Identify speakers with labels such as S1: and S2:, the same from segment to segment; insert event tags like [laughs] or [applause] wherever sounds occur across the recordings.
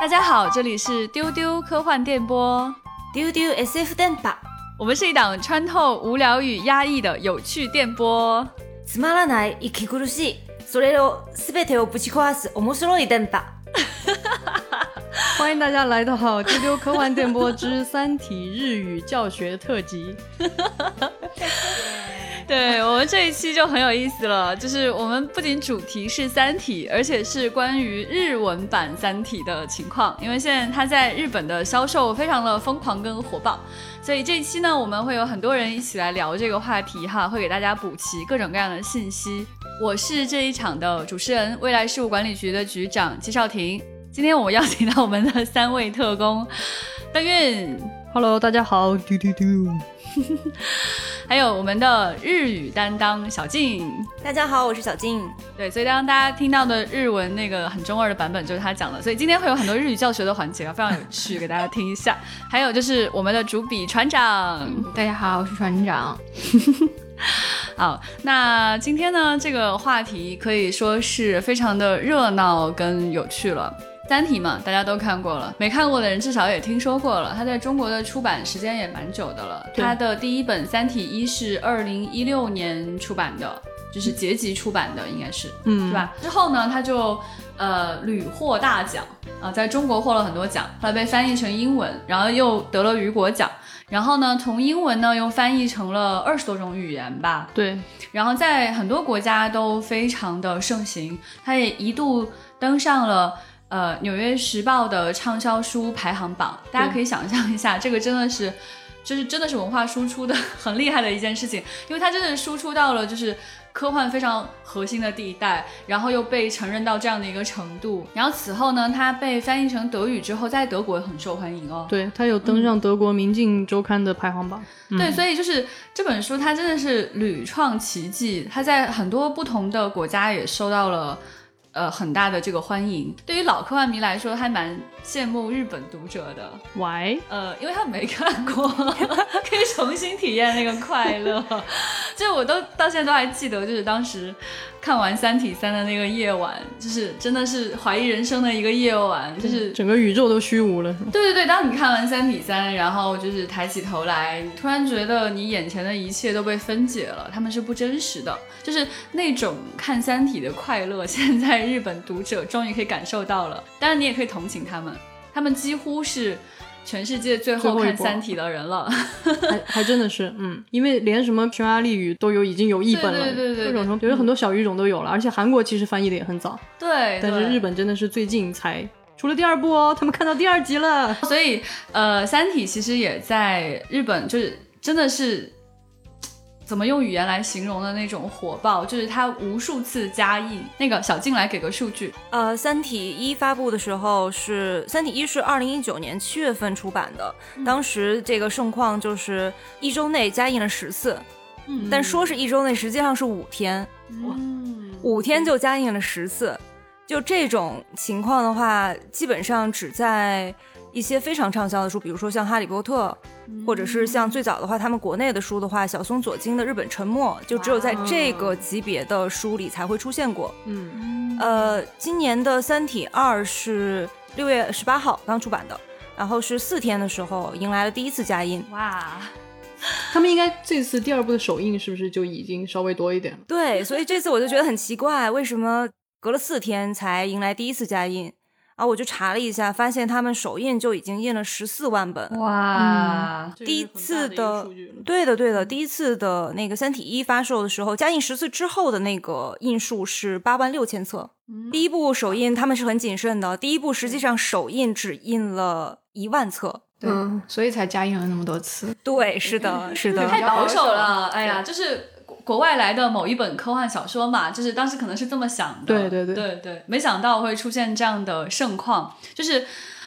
S1: 大家好，这里是丢丢科幻电波，
S2: 丢丢 SF 電波。
S1: 我们是一档穿透无聊与压抑的有趣电波。
S2: つまらない息苦しい、それをすべてをぶち壊す面白い電波。 [laughs] [laughs]
S3: 欢迎大家来到好《丢丢科幻电波之三体日语教学特辑》。[laughs]
S1: 对我们这一期就很有意思了，就是我们不仅主题是《三体》，而且是关于日文版《三体》的情况，因为现在它在日本的销售非常的疯狂跟火爆，所以这一期呢，我们会有很多人一起来聊这个话题哈，会给大家补齐各种各样的信息。我是这一场的主持人，未来事务管理局的局长季少廷。今天我们邀请到我们的三位特工，邓运
S3: ，Hello，大家好，丢丢丢。
S1: 还有我们的日语担当小静，
S2: 大家好，我是小静。
S1: 对，所以当大家听到的日文那个很中二的版本就是他讲的，所以今天会有很多日语教学的环节啊，非常有趣，给大家听一下。[laughs] 还有就是我们的主笔船长，
S4: 大家好，我是船长。[laughs]
S1: 好，那今天呢，这个话题可以说是非常的热闹跟有趣了。三体嘛，大家都看过了，没看过的人至少也听说过了。它在中国的出版时间也蛮久的了。它的第一本《三体一》是二零一六年出版的，就是结集出版的，应该是，嗯，是吧？之后呢，它就呃屡获大奖啊，在中国获了很多奖，后来被翻译成英文，然后又得了雨果奖，然后呢，从英文呢又翻译成了二十多种语言吧。
S3: 对，
S1: 然后在很多国家都非常的盛行，它也一度登上了。呃，《纽约时报》的畅销书排行榜，大家可以想象一下，这个真的是，就是真的是文化输出的很厉害的一件事情，因为它真的输出到了就是科幻非常核心的地带，然后又被承认到这样的一个程度。然后此后呢，它被翻译成德语之后，在德国很受欢迎哦。
S3: 对，它有登上德国《明镜周刊》的排行榜。
S1: 对，所以就是这本书，它真的是屡创奇迹，它在很多不同的国家也受到了。呃，很大的这个欢迎，对于老科幻迷来说，还蛮羡慕日本读者的。
S3: Why？
S1: 呃，因为他没看过，[laughs] 可以重新体验那个快乐。[laughs] 就我都到现在都还记得，就是当时。看完《三体三》的那个夜晚，就是真的是怀疑人生的一个夜晚，就是
S3: 整个宇宙都虚无了，是吗？
S1: 对对对，当你看完《三体三》，然后就是抬起头来，你突然觉得你眼前的一切都被分解了，他们是不真实的，就是那种看《三体》的快乐，[laughs] 现在日本读者终于可以感受到了。当然，你也可以同情他们，他们几乎是。全世界最后看《三体》的人了，[laughs]
S3: 还还真的是，嗯，因为连什么匈牙利语都有，已经有译本了，
S1: 对对对，
S3: 各种什么，有很多小语种都有了，而且韩国其实翻译的也很早，
S1: 对，
S3: 但是日本真的是最近才出了第二部哦，他们看到第二集了，
S1: 所以呃，《三体》其实也在日本，就是真的是。怎么用语言来形容的那种火爆，就是它无数次加印。那个小静来给个数据，
S2: 呃，《三体一》发布的时候是《三体一》是二零一九年七月份出版的，当时这个盛况就是一周内加印了十次，嗯，但说是一周内，实际上是五天，嗯，五天就加印了十次，就这种情况的话，基本上只在。一些非常畅销的书，比如说像《哈利波特》，或者是像最早的话，他们国内的书的话，小松左京的《日本沉没》，就只有在这个级别的书里才会出现过。嗯，呃，今年的《三体二》是六月十八号刚出版的，然后是四天的时候迎来了第一次加印。哇，[laughs]
S3: 他们应该这次第二部的首映是不是就已经稍微多一点？
S2: 对，所以这次我就觉得很奇怪，为什么隔了四天才迎来第一次加印？然后我就查了一下，发现他们首印就已经印了十四万本。
S1: 哇！
S2: 第一次的，对的对的，第一次的那个《三体一》发售的时候，加印十次之后的那个印数是八万六千册。第一部首印他们是很谨慎的，第一部实际上首印只印了一万册，
S4: 嗯，所以才加印了那么多次。
S2: 对，是的，是的，
S1: 太保守了。[laughs] 哎呀，就是。国外来的某一本科幻小说嘛，就是当时可能是这么想的，
S3: 对对对
S1: 对对，没想到会出现这样的盛况，就是，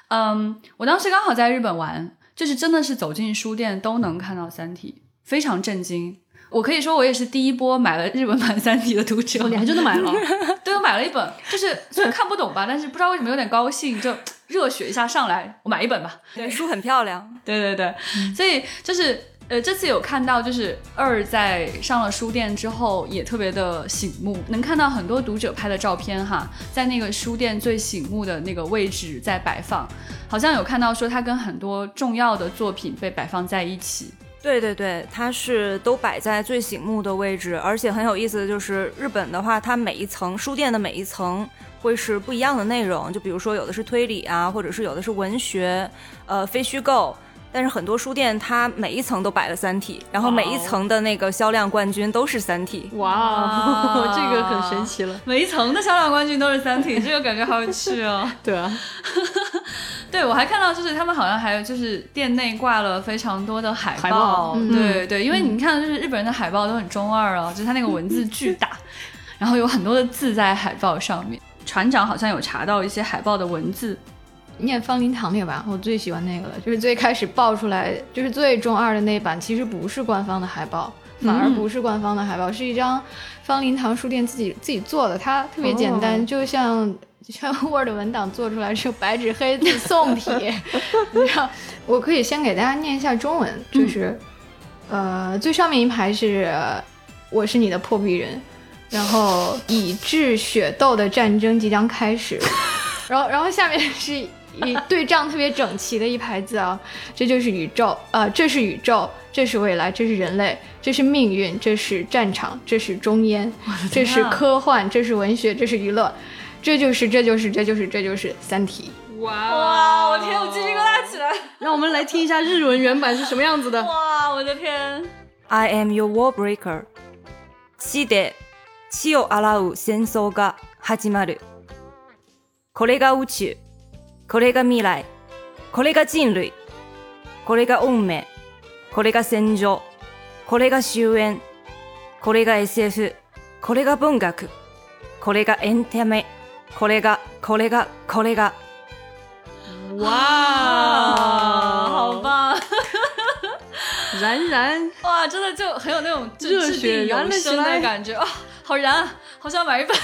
S1: 嗯，我当时刚好在日本玩，就是真的是走进书店都能看到《三体》，非常震惊。我可以说我也是第一波买了日本版《三体》的读者，
S3: 你还真的买了？[laughs]
S1: 对，我买了一本，就是虽然看不懂吧，[laughs] 但是不知道为什么有点高兴，就热血一下上来，我买一本吧。
S2: 对，书很漂亮。
S1: 对对对，所以就是。呃，这次有看到，就是二在上了书店之后也特别的醒目，能看到很多读者拍的照片哈，在那个书店最醒目的那个位置在摆放，好像有看到说他跟很多重要的作品被摆放在一起。
S2: 对对对，它是都摆在最醒目的位置，而且很有意思的就是日本的话，它每一层书店的每一层会是不一样的内容，就比如说有的是推理啊，或者是有的是文学，呃，非虚构。但是很多书店，它每一层都摆了《三体》，然后每一层的那个销量冠军都是《三体》。
S3: 哇，[laughs] 这个很神奇了。
S1: 每一层的销量冠军都是《三体》，这个感觉好有趣哦。[laughs]
S3: 对啊，[laughs]
S1: 对我还看到，就是他们好像还有就是店内挂了非常多的海
S3: 海报
S1: 对对，因为你看，就是日本人的海报都很中二啊，就是他那个文字巨大，然后有很多的字在海报上面。船长好像有查到一些海报的文字。
S4: 念方林堂那个吧，我最喜欢那个了，就是最开始爆出来，就是最中二的那版，其实不是官方的海报，反而不是官方的海报，是一张方林堂书店自己自己做的，它特别简单，就像像 [laughs] Word 文档做出来是白纸黑字宋体，[laughs] 你知道，我可以先给大家念一下中文，就是，呃，最上面一排是我是你的破壁人，然后以智血斗的战争即将开始，然后然后下面是。一[laughs] 对仗特别整齐的一排字啊，这就是宇宙啊，这是宇宙，这是未来，这是人类，这是命运，这是战场，这是中烟，这是科幻，这是文学，这是娱乐，这就是这就是这就是这就是三体。
S1: 哇，我天，我鸡皮疙瘩起来。
S3: 让我们来听一下日文原版是什么样子的。
S1: 哇，我的天。
S2: I am your wall breaker。地で血を洗う戦争が始まる。これが宇宙。 これが未来。これが人類。これが運命。これが戦場。これが終焉。これが SF。これが文学。これがエンタメ。これが、これが、これが。
S1: 哇，好棒！[laughs]
S3: 燃燃
S1: 哇，真的就很有那种热血燃了起来的感觉啊，好燃，好想买一本。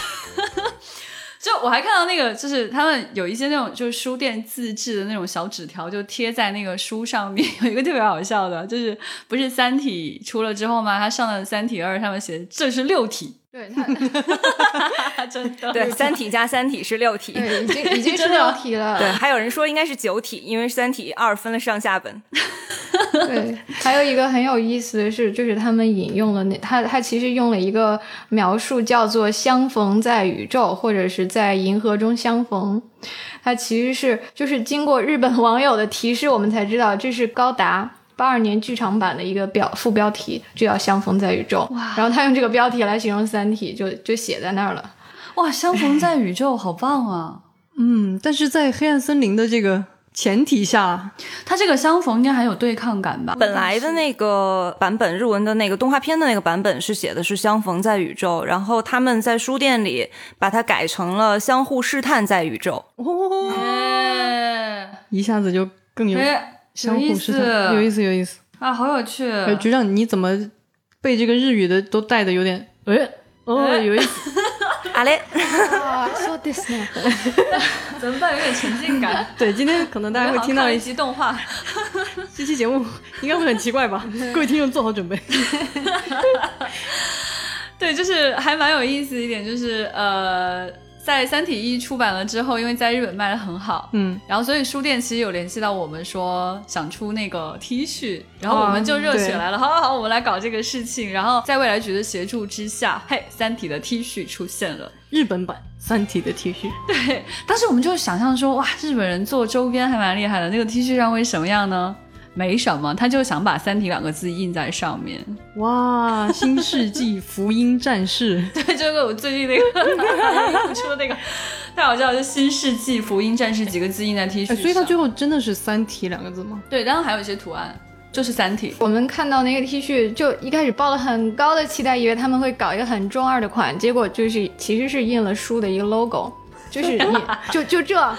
S1: 就我还看到那个，就是他们有一些那种就是书店自制的那种小纸条，就贴在那个书上面。有一个特别好笑的，就是不是《三体》出了之后吗？他上了《三体二》，上面写这是六体。
S4: 对，[laughs]
S1: 真的。
S2: 对，《三体》加《三体》是六体，对
S4: 已经已经是六体了。
S2: 对，还有人说应该是九体，因为《三体二》分了上下本。[laughs]
S4: 对，还有一个很有意思的是，就是他们引用了那他他其实用了一个描述叫做“相逢在宇宙”或者是在银河中相逢，它其实是就是经过日本网友的提示，我们才知道这是高达八二年剧场版的一个标副标题，就叫“相逢在宇宙”。然后他用这个标题来形容《三体》，就就写在那儿了。
S1: 哇，相逢在宇宙，好棒啊！[laughs]
S3: 嗯，但是在黑暗森林的这个。前提下，
S1: 它这个相逢应该还有对抗感吧？
S2: 本来的那个版本，日文的那个动画片的那个版本是写的是相逢在宇宙，然后他们在书店里把它改成了相互试探在宇宙。
S3: 哦，一下子就更有相互试探，有意思，有意思
S1: 啊，好有趣！
S3: 局长，你怎么背这个日语的都带的有点哎哦，有意思。[laughs]
S2: 阿雷，
S4: 说的是呢，[laughs]
S1: 怎么办？有点沉浸感。[laughs]
S3: 对，今天可能大家会听到
S1: 一集动画，
S3: 这期节目应该会很奇怪吧？各位听众做好准备。
S1: 对，就是还蛮有意思一点，就是呃。在《三体一》出版了之后，因为在日本卖的很好，嗯，然后所以书店其实有联系到我们，说想出那个 T 恤，然后我们就热血来了，好好好，我们来搞这个事情。然后在未来局的协助之下，嘿，《三体》的 T 恤出现了，
S3: 日本版《三体》的 T 恤。
S1: 对，当时我们就想象说，哇，日本人做周边还蛮厉害的，那个 T 恤上会什么样呢？没什么，他就想把“三体”两个字印在上面。
S3: 哇，新世纪福音战士，[laughs]
S1: 对，这个我最近那个 [laughs] 出的那个，[laughs] 太好笑了，就“新世纪福音战士”几个字印在 T 恤上。
S3: 所以它最后真的是“三体”两个字吗？
S1: 对，然后还有一些图案，就是“三体”。
S4: 我们看到那个 T 恤，就一开始抱了很高的期待，以为他们会搞一个很中二的款，结果就是其实是印了书的一个 logo，就是你就就这。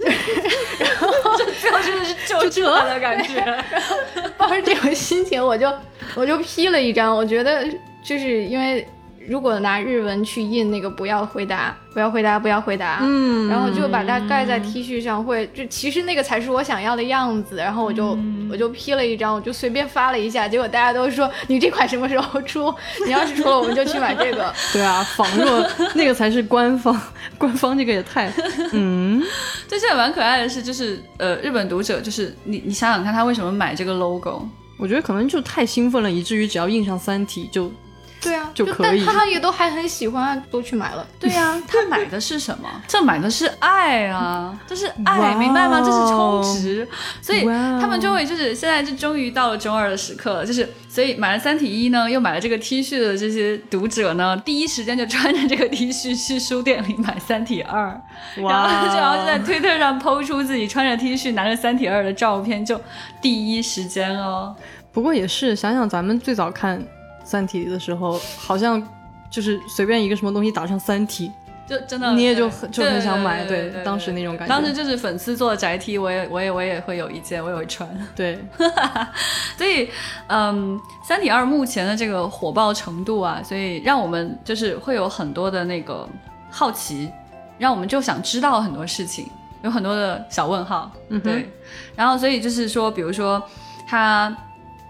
S4: 然后 [laughs]
S1: 就真的是就这的感觉，[laughs]
S4: 抱着这种心情，我就我就 P 了一张。我觉得就是因为如果拿日文去印那个不要回答，不要回答，不要回答，
S3: 嗯，
S4: 然后就把它盖在 T 恤上，会就其实那个才是我想要的样子，然后我就我就 P 了一张，我就随便发了一下，结果大家都说你这款什么时候出？[laughs] 你要是出了，我们就去买这个。
S3: 对啊，仿若那个才是官方，官方这个也太，嗯，
S1: 这些蛮可爱的是，就是呃，日本读者就是你你想想看，他为什么买这个 logo？
S3: 我觉得可能就太兴奋了，以至于只要印上《三体》就。
S4: 对啊，
S3: 就可以。
S4: 他也都还很喜欢，都去买了。
S1: 对呀，[laughs] 他买的是什么？这买的是爱啊，这是爱，明白吗？这是充值，所以他们就会就是现在就终于到了中二的时刻了，就是所以买了三体一呢，又买了这个 T 恤的这些读者呢，第一时间就穿着这个 T 恤去书店里买三体二，然后就然后就在推特上抛出自己穿着 T 恤拿着三体二的照片，就第一时间哦。
S3: 不过也是想想咱们最早看。三体的时候，好像就是随便一个什么东西打上三体，
S1: 就真的
S3: 你也就很就很想买，
S1: 对
S3: 当时那种感觉。
S1: 当时就是粉丝做的宅 T，我也我也我也会有一件，我也会穿。
S3: 对，[laughs]
S1: 所以嗯，三体二目前的这个火爆程度啊，所以让我们就是会有很多的那个好奇，让我们就想知道很多事情，有很多的小问号。
S3: 嗯，
S1: 对。然后所以就是说，比如说他。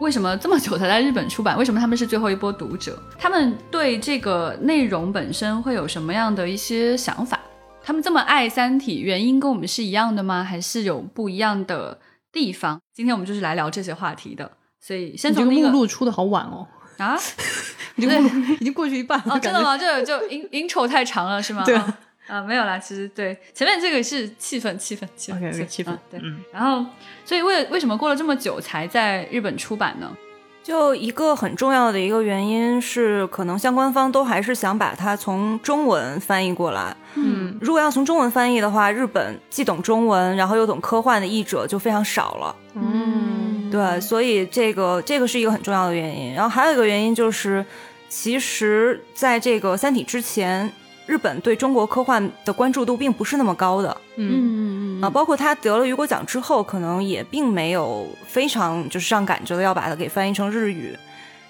S1: 为什么这么久才在日本出版？[laughs] 为什么他们是最后一波读者？他们对这个内容本身会有什么样的一些想法？他们这么爱《三体》，原因跟我们是一样的吗？还是有不一样的地方？今天我们就是来聊这些话题的。所以先从
S3: 目录出的好晚哦
S1: 啊，[laughs]
S3: 已经 [laughs] 已经过去一半了。
S1: 真的吗？这就 in intro 太长了是吗？
S3: 对
S1: 啊，没有啦，其实对前面这个是气氛，气氛，气氛，
S3: 气氛，
S1: 对，然后，所以为为什么过了这么久才在日本出版呢？
S2: 就一个很重要的一个原因是，可能相关方都还是想把它从中文翻译过来。
S3: 嗯，
S2: 如果要从中文翻译的话，日本既懂中文，然后又懂科幻的译者就非常少了。
S3: 嗯，
S2: 对，所以这个这个是一个很重要的原因。然后还有一个原因就是，其实在这个《三体》之前。日本对中国科幻的关注度并不是那么高的，
S1: 嗯嗯
S2: 嗯啊，包括他得了雨果奖之后，可能也并没有非常就是上赶着的要把它给翻译成日语。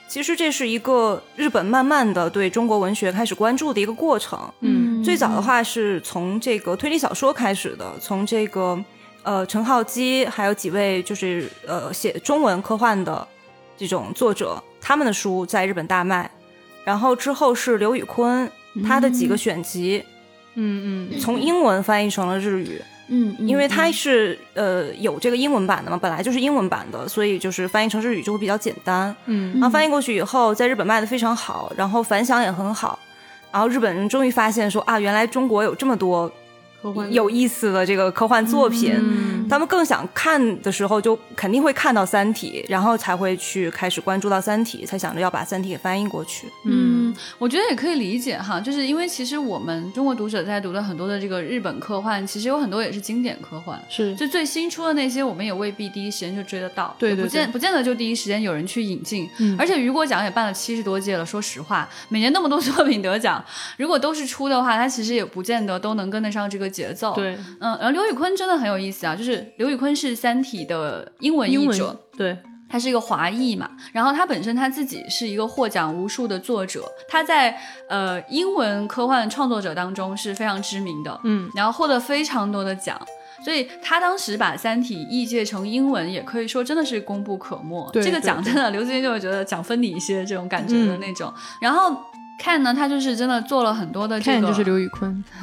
S2: 其实这是一个日本慢慢的对中国文学开始关注的一个过程。
S3: 嗯，
S2: 最早的话是从这个推理小说开始的，从这个呃陈浩基还有几位就是呃写中文科幻的这种作者，他们的书在日本大卖，然后之后是刘宇昆。他的几个选集，
S3: 嗯
S2: 嗯，从英文翻译成了日语，
S1: 嗯，
S2: 因为它是呃有这个英文版的嘛，本来就是英文版的，所以就是翻译成日语就会比较简单，
S3: 嗯，
S2: 然后翻译过去以后，在日本卖的非常好，然后反响也很好，然后日本人终于发现说啊，原来中国有这么多。有意思的这个科幻作品，他们更想看的时候，就肯定会看到《三体》，然后才会去开始关注到《三体》，才想着要把《三体》给翻译过去。
S1: 嗯，我觉得也可以理解哈，就是因为其实我们中国读者在读的很多的这个日本科幻，其实有很多也是经典科幻，
S3: 是
S1: 就最新出的那些，我们也未必第一时间就追得到，
S3: 对对，
S1: 不见不见得就第一时间有人去引进。
S3: 嗯，
S1: 而且雨果奖也办了七十多届了，说实话，每年那么多作品得奖，如果都是出的话，它其实也不见得都能跟得上这个节奏。
S3: 对。
S1: 嗯，然后刘宇昆真的很有意思啊，就是刘宇昆是《三体》的英文译者，
S3: 对，
S1: 他是一个华裔嘛，然后他本身他自己是一个获奖无数的作者，他在呃英文科幻创作者当中是非常知名的，
S3: 嗯，
S1: 然后获得非常多的奖，所以他当时把《三体》译介成英文，也可以说真的是功不可没。
S3: 对，
S1: 这个奖真的，刘子欣就会觉得奖分你一些这种感觉的那种，然后。看呢，他就是真的做了很多的这
S3: 个，就是刘宇坤，[laughs]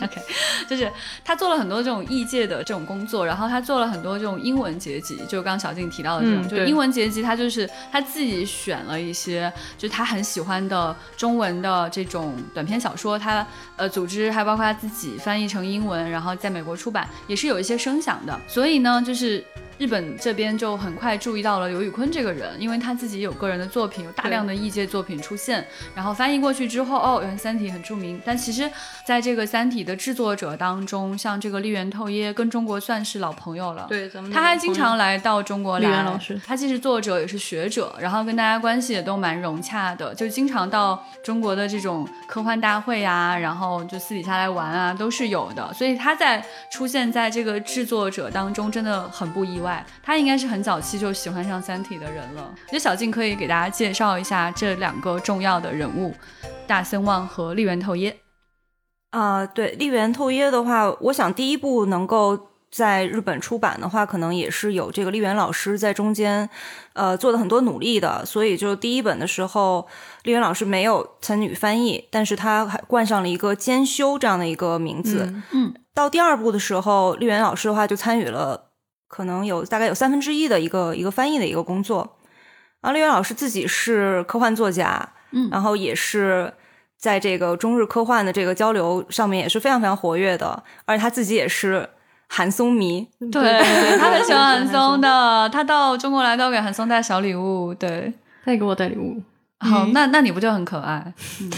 S1: OK，就是他做了很多这种异界的这种工作，然后他做了很多这种英文结集，就刚小静提到的这种，就英文结集，他就是他自己选了一些，就是他很喜欢的中文的这种短篇小说，他呃组织还包括他自己翻译成英文，然后在美国出版，也是有一些声响的，所以呢，就是。日本这边就很快注意到了刘宇昆这个人，因为他自己有个人的作品，有大量的异界作品出现，然后翻译过去之后，哦，原来《三体》很著名。但其实，在这个《三体》的制作者当中，像这个立原透耶跟中国算是老朋友了。
S3: 对，咱们
S1: 他还经常来到中国来。
S3: 老师，
S1: 他既是作者也是学者，然后跟大家关系也都蛮融洽的，就经常到中国的这种科幻大会啊，然后就私底下来玩啊，都是有的。所以他在出现在这个制作者当中，真的很不意外。外，他应该是很早期就喜欢上《三体》的人了。我觉得小静可以给大家介绍一下这两个重要的人物，大森望和立原透耶。
S2: 啊，对，立原透耶的话，我想第一部能够在日本出版的话，可能也是有这个立原老师在中间，呃，做了很多努力的。所以就第一本的时候，立原老师没有参与翻译，但是他还冠上了一个兼修这样的一个名字。
S1: 嗯，
S2: 到第二部的时候，立原老师的话就参与了，可能有大概有三分之一的一个一个翻译的一个工作。然后立原老师自己是科幻作家，
S1: 嗯
S2: 然后也是。在这个中日科幻的这个交流上面也是非常非常活跃的，而且他自己也是韩松迷，
S1: 对他 [laughs] 很喜欢韩松的，他到中国来都给韩松带小礼物，对，
S3: 他也给我带礼物。
S1: 好，那那你不就很可爱？嗯，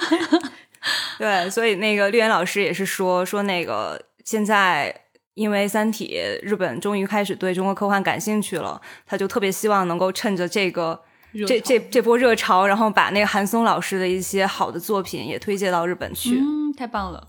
S1: [laughs]
S2: 对，所以那个绿源老师也是说说那个现在因为《三体》，日本终于开始对中国科幻感兴趣了，他就特别希望能够趁着这个。这这这波热潮，然后把那个韩松老师的一些好的作品也推介到日本去，
S1: 嗯，太棒了。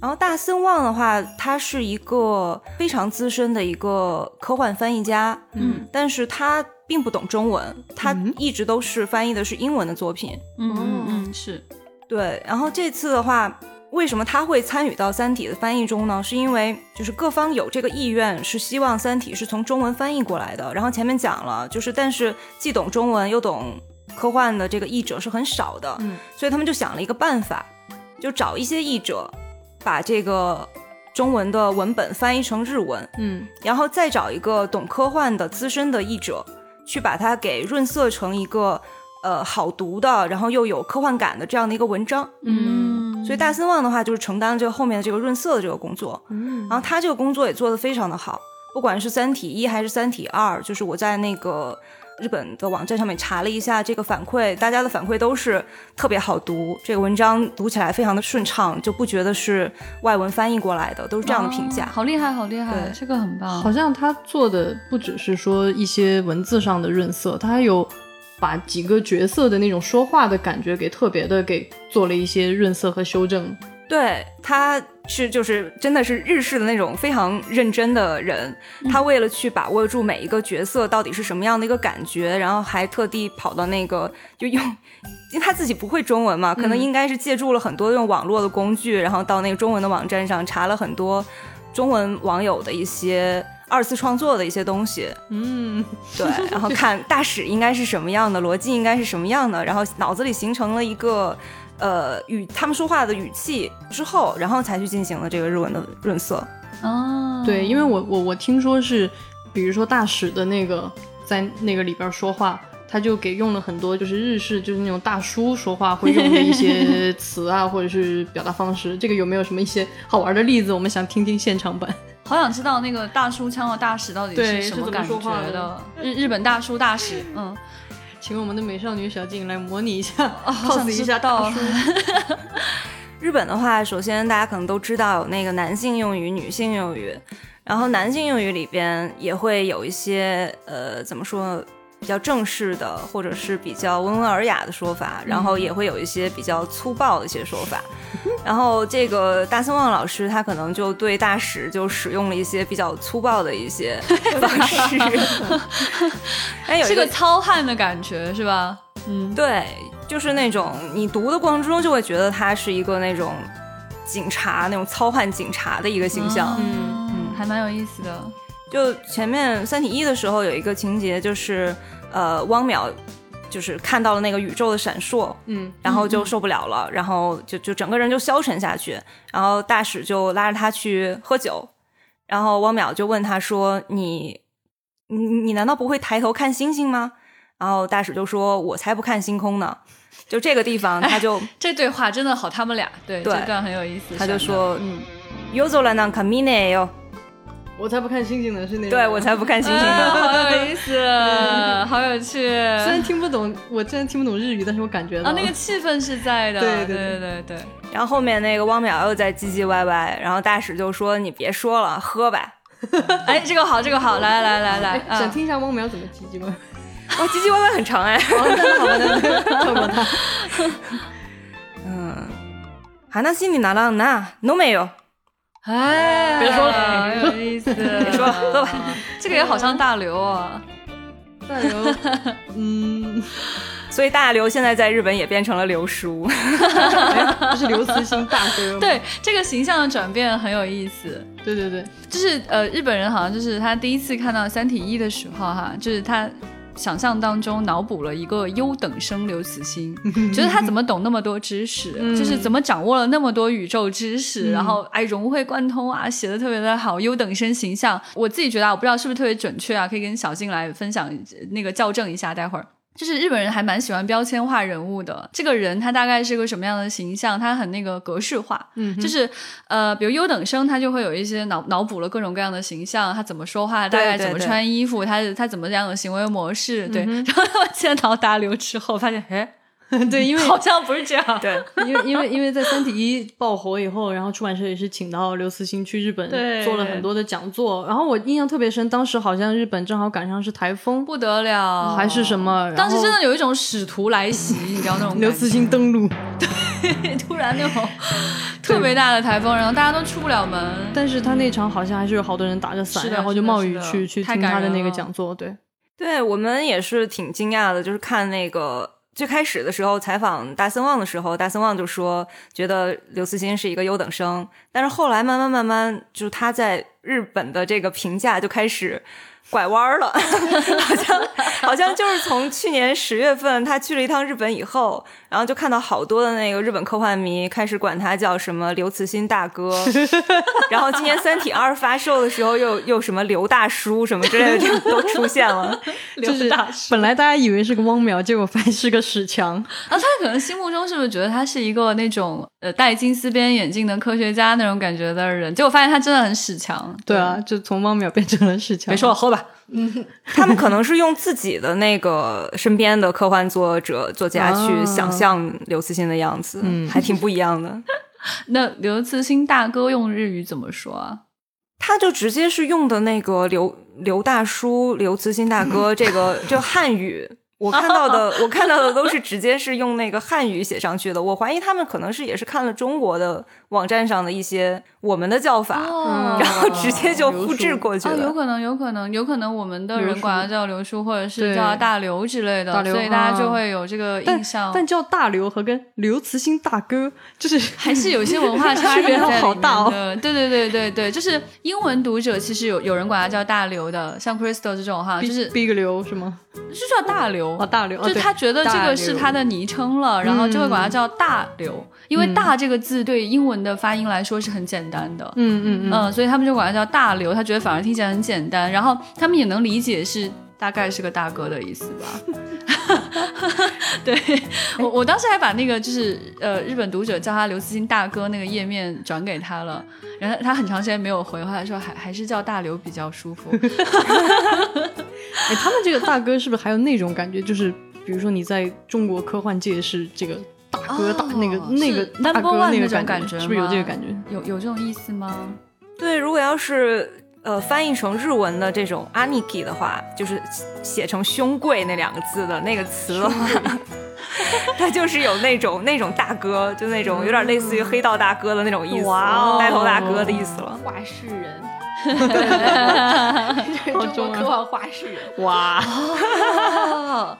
S2: 然后大森望的话，他是一个非常资深的一个科幻翻译家，
S1: 嗯，
S2: 但是他并不懂中文，他一直都是翻译的是英文的作品，
S1: 嗯嗯嗯，是
S2: 对。然后这次的话。为什么他会参与到《三体》的翻译中呢？是因为就是各方有这个意愿，是希望《三体》是从中文翻译过来的。然后前面讲了，就是但是既懂中文又懂科幻的这个译者是很少的，
S3: 嗯，
S2: 所以他们就想了一个办法，就找一些译者把这个中文的文本翻译成日文，
S3: 嗯，
S2: 然后再找一个懂科幻的资深的译者去把它给润色成一个呃好读的，然后又有科幻感的这样的一个文章，
S1: 嗯。
S2: 所以大森望的话就是承担了这个后面的这个润色的这个工作，
S3: 嗯，
S2: 然后他这个工作也做得非常的好，不管是《三体一》还是《三体二》，就是我在那个日本的网站上面查了一下这个反馈，大家的反馈都是特别好读，这个文章读起来非常的顺畅，就不觉得是外文翻译过来的，都是这样的评价。
S1: 好厉害，好厉害，
S2: 对
S1: 这个很棒。
S3: 好像他做的不只是说一些文字上的润色，他还有。把几个角色的那种说话的感觉给特别的给做了一些润色和修正。
S2: 对，他是就是真的是日式的那种非常认真的人，他为了去把握住每一个角色到底是什么样的一个感觉，然后还特地跑到那个就用，因为他自己不会中文嘛，可能应该是借助了很多用网络的工具，然后到那个中文的网站上查了很多中文网友的一些。二次创作的一些东西，
S3: 嗯，
S2: 对，然后看大使应该是什么样的，逻辑应该是什么样的，然后脑子里形成了一个呃语他们说话的语气之后，然后才去进行了这个日文的润色。
S1: 哦，
S3: 对，因为我我我听说是，比如说大使的那个在那个里边说话，他就给用了很多就是日式就是那种大叔说话会用的一些 [laughs] 词啊，或者是表达方式。这个有没有什么一些好玩的例子？我们想听听现场版。
S1: 好想知道那个大叔腔的大使到底是什么感觉的？日日本大叔大使，嗯，
S3: 请我们的美少女小静来模拟一下
S1: ，cos [laughs]
S3: 一下大叔。[laughs]
S2: 日本的话，首先大家可能都知道有那个男性用语、女性用语，然后男性用语里边也会有一些呃，怎么说？比较正式的，或者是比较温文尔雅的说法，然后也会有一些比较粗暴的一些说法。然后这个大森望老师他可能就对大使就使用了一些比较粗暴的一些方式，[laughs] 哎，有
S1: 一个糙汉的感觉是吧？
S2: 嗯，对，就是那种你读的过程之中就会觉得他是一个那种警察，那种糙汉警察的一个形象。
S1: 嗯嗯，还蛮有意思的。
S2: 就前面《三体》一的时候有一个情节，就是呃，汪淼就是看到了那个宇宙的闪烁，
S3: 嗯，
S2: 然后就受不了了，然后就就整个人就消沉下去。然后大使就拉着他去喝酒，然后汪淼就问他说：“你你你难道不会抬头看星星吗？”然后大使就说：“我才不看星空呢。”就这个地方他就 [laughs]
S1: 这对话真的好，他们俩对这段很有意思。
S2: 他就说：“嗯，Uzulan kamineo。”
S3: 我才不看星星呢，是那种。
S2: 对我才不看星星呢，
S1: 好有意思，[laughs] 好有趣。虽
S3: 然听不懂，我真的听不懂日语，但是我感觉到
S1: 啊，那个气氛是在的。
S3: 对
S1: 对对对对。
S2: 然后后面那个汪淼又在唧唧歪歪，然后大使就说：“你别说了，喝吧。”[laughs]
S1: 哎，这个好，这个好，来来来来[laughs]
S3: 来，想听一下汪淼怎么唧唧歪歪。
S2: 哇，唧唧歪歪很长哎。
S3: 好的好的，跳过他。
S2: 嗯，話にならんな、飲めよ。
S1: 哎，
S3: 别说了
S1: 很有意思。[laughs] 别
S2: 说了喝吧。[laughs]
S1: 这个也好像大刘啊。
S3: 大刘，[laughs] 嗯，
S2: 所以大刘现在在日本也变成了刘叔，
S3: 不是刘慈欣大哥吗？
S1: 对，这个形象的转变很有意思。
S3: 对对对，
S1: 就是呃，日本人好像就是他第一次看到《三体一》的时候哈，就是他。想象当中脑补了一个优等生刘慈欣，[laughs] 觉得他怎么懂那么多知识，就是怎么掌握了那么多宇宙知识，然后哎融会贯通啊，写的特别的好，优等生形象，我自己觉得啊，我不知道是不是特别准确啊，可以跟小静来分享那个校正一下，待会儿。就是日本人还蛮喜欢标签化人物的，这个人他大概是个什么样的形象？他很那个格式化，
S3: 嗯，
S1: 就是呃，比如优等生，他就会有一些脑脑补了各种各样的形象，他怎么说话，大概怎么穿衣服，他他怎么样的行为模式，对。然后他们见到大刘之后，发现，哎。[laughs]
S3: 对，因为
S1: 好像不是这样。
S2: 对，
S3: 因为因为因为在《三体一》爆火以后，然后出版社也是请到刘慈欣去日本做了很多的讲座。然后我印象特别深，当时好像日本正好赶上是台风，
S1: 不得了，
S3: 还是什么？
S1: 当时真的有一种使徒来袭，你知道那种 [laughs]
S3: 刘慈欣登陆，[laughs]
S1: 对，突然那种特别大的台风，然后大家都出不了门。
S3: 但是他那场好像还是有好多人打着伞，然后就冒雨去去听他的那个讲座。对，
S2: 对我们也是挺惊讶的，就是看那个。最开始的时候采访大森望的时候，大森望就说觉得刘慈欣是一个优等生，但是后来慢慢慢慢，就他在日本的这个评价就开始。拐弯了，[laughs] 好像像就是从去年十月份他去了一趟日本以后，[laughs] 然后就看到好多的那个日本科幻迷开始管他叫什么刘慈欣大哥，[laughs] 然后今年《三体二》发售的时候又又什么刘大叔什么之类的都出现了，[laughs]
S3: 刘大叔。本来大家以为是个汪淼，结果发现是个史强。
S1: 啊，他可能心目中是不是觉得他是一个那种呃戴金丝边眼镜的科学家那种感觉的人？结果发现他真的很史强。
S3: 对啊，就从汪淼变成了史强。
S1: 没说我，喝吧。
S2: 嗯，他们可能是用自己的那个身边的科幻作者、作家去想象刘慈欣的样子，嗯，还挺不一样的。[laughs]
S1: 那刘慈欣大哥用日语怎么说啊？
S2: 他就直接是用的那个刘刘大叔、刘慈欣大哥这个就汉语。我看到的，[laughs] 我看到的都是直接是用那个汉语写上去的。我怀疑他们可能是也是看了中国的网站上的一些我们的叫法，然后直接就复制过去了。
S1: 有可能，有可能，有可能我们的人管他叫刘叔，或者是叫大刘之类的，所以大家就会有这个印象。
S3: 但叫大刘和跟刘慈欣大哥，就是 [laughs]
S1: 还是有些文化 [laughs] 差别
S3: 好大哦。
S1: 对对对对对，就是英文读者其实有有人管他叫大刘的，像 Crystal 这种哈，就是
S3: Big 刘是吗？
S1: 是叫大刘。
S3: 哦，大刘，
S1: 就他觉得这个是他的昵称了，然后就会管他叫大刘，因为“大”这个字对英文的发音来说是很简单的，
S3: 嗯嗯
S1: 嗯，所以他们就管他叫大刘，他觉得反而听起来很简单，然后他们也能理解是大概是个大哥的意思吧。[laughs] 对我，我当时还把那个就是呃日本读者叫他刘慈欣大哥那个页面转给他了，然后他很长时间没有回，后来说还还是叫大刘比较舒服。[laughs]
S3: 哎，他们这个大哥是不是还有那种感觉？就是比如说你在中国科幻界是这个大哥大那个那个大哥那个
S1: 感
S3: 觉，是不是有这个感觉？
S1: 有有这种意思吗？
S2: 对，如果要是呃翻译成日文的这种 aniki 的话，就是写成兄贵那两个字的那个词的话，它就是有那种那种大哥，就那种有点类似于黑道大哥的那种意思，带头大哥的意思了。
S4: 画事人。[laughs] 哈哈中国科幻话事人
S3: 哇 [laughs]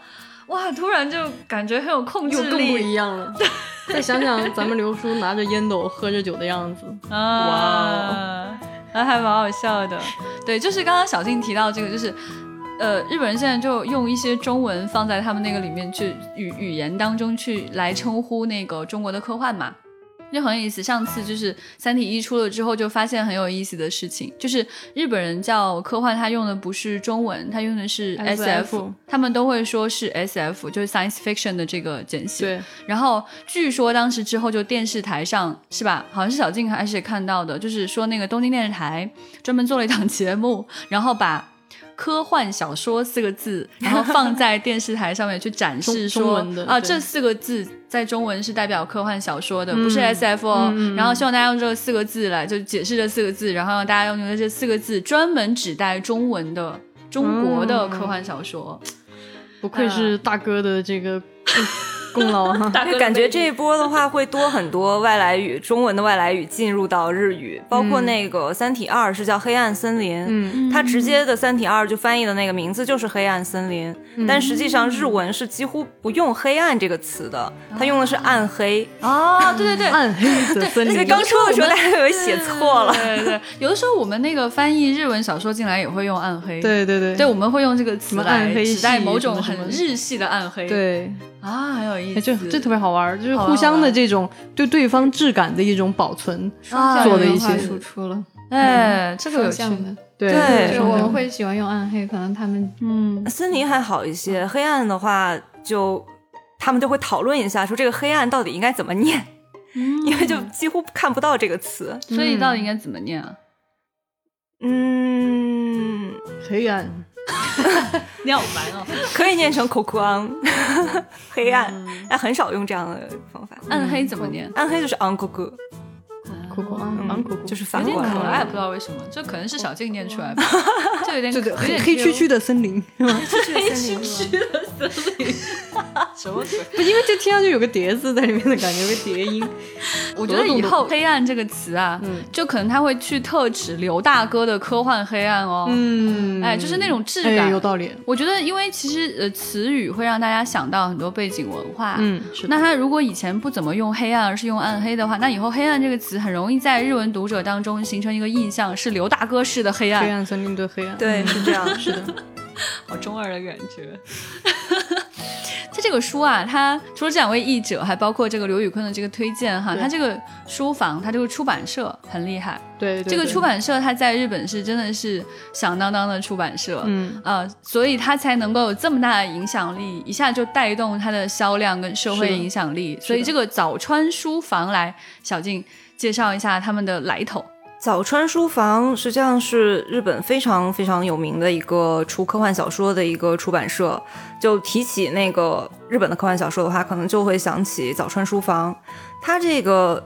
S1: 哇！突然就感觉很有控制
S3: 力，更不一样了。[laughs] 再想想咱们刘叔拿着烟斗喝着酒的样子，
S1: 哇，那还蛮好笑的。对，就是刚刚小静提到这个，就是呃，日本人现在就用一些中文放在他们那个里面去语语言当中去来称呼那个中国的科幻嘛。就很有意思，上次就是《三体一》出了之后，就发现很有意思的事情，就是日本人叫科幻，他用的不是中文，他用的是 S F，他们都会说是 S F，就是 Science Fiction 的这个简写。
S3: 对。
S1: 然后据说当时之后，就电视台上是吧？好像是小静开始看到的，就是说那个东京电视台专门做了一档 [laughs] 节目，然后把。科幻小说四个字，[laughs] 然后放在电视台上面去展示，说啊，这四个字在中文是代表科幻小说的，不是 S F 哦。然后希望大家用这四个字来就解释这四个字，然后让大家用这四个字专门指代中文的中国的科幻小说。
S3: 不愧是大哥的这个功劳 [laughs]
S1: 哈。
S2: 感觉这一波的话会多很多外来语，中文的外来语进入到日语，包括那个《三体二》是叫《黑暗森林》，
S3: 嗯，
S2: 它直接的《三体二》就翻译的那个名字就是《黑暗森林》，但实际上日文是几乎不用“黑暗”这个词的，它用的是“暗黑”。
S1: 哦，对对对，
S3: 暗黑的 [laughs] 森林，
S2: 所以刚出的时候大家以为写错了。
S1: 对对对，有的时候我们那个翻译日文小说进来也会用暗黑。
S3: 对对对
S1: 对，我们会用这个词来
S3: 暗黑
S1: 指代某种很日系的暗黑。
S3: 对，
S1: 啊，很有意
S3: 哎，
S1: 思。
S3: 这这特别好玩儿，就是互相的这种对对方质感的一种保存。
S1: 啊
S3: 做的一些
S4: 输出了，
S1: 哎，这个有趣。
S4: 的。
S3: 对
S2: 对
S4: 就是我们会喜欢用暗黑，可能他们
S1: 嗯，
S2: 森林还好一些，黑暗的话就他们就会讨论一下，说这个黑暗到底应该怎么念，因为就几乎看不到这个词。
S1: 所以到底应该怎么念啊？
S2: 嗯，
S3: 黑暗，
S1: 你好烦哦。
S2: 可以念成 c o c o n 黑暗，但很少用这样的方法。
S1: 暗黑怎么念？
S2: 暗黑就是 a n g o g
S3: 酷酷酷酷，
S2: 就是
S1: 有点
S2: 反过来
S1: 可爱，不知道为什么，这可能是小静念出来吧，[laughs] 就有点
S3: 这个
S1: 有点
S3: 黑黑黢黢的森林，是吗？
S1: 黑黢黢的森林，[laughs] 什么鬼？
S3: 不，因为这听上去有个叠字在里面的感觉，有个叠音。
S1: 我觉得以后“黑暗”这个词啊，
S3: 嗯
S1: 就可能他会去特指刘大哥的科幻黑暗哦。
S3: 嗯，
S1: 哎，就是那种质
S3: 哎，
S1: 感。
S3: 有道理。
S1: 我觉得，因为其实呃，词语会让大家想到很多背景文化。
S3: 嗯，是。
S1: 那他如果以前不怎么用黑暗，而是用暗黑的话，那以后“黑暗”这个词很容易在日文读者当中形成一个印象，是刘大哥式的黑暗，
S3: 黑暗森林对黑暗，
S2: 对，是这样。
S3: 是的。[laughs]
S1: 好中二的感觉。[laughs] 他这个书啊，他除了这两位译者，还包括这个刘宇坤的这个推荐哈，他这个书房，他这个出版社很厉害。
S3: 对，对对
S1: 这个出版社他在日本是真的是响当当的出版社，
S3: 嗯
S1: 呃，所以他才能够有这么大的影响力，一下就带动他的销量跟社会影响力。所以这个早川书房来，小静介绍一下他们的来头。
S2: 早川书房实际上是日本非常非常有名的一个出科幻小说的一个出版社。就提起那个日本的科幻小说的话，可能就会想起早川书房。它这个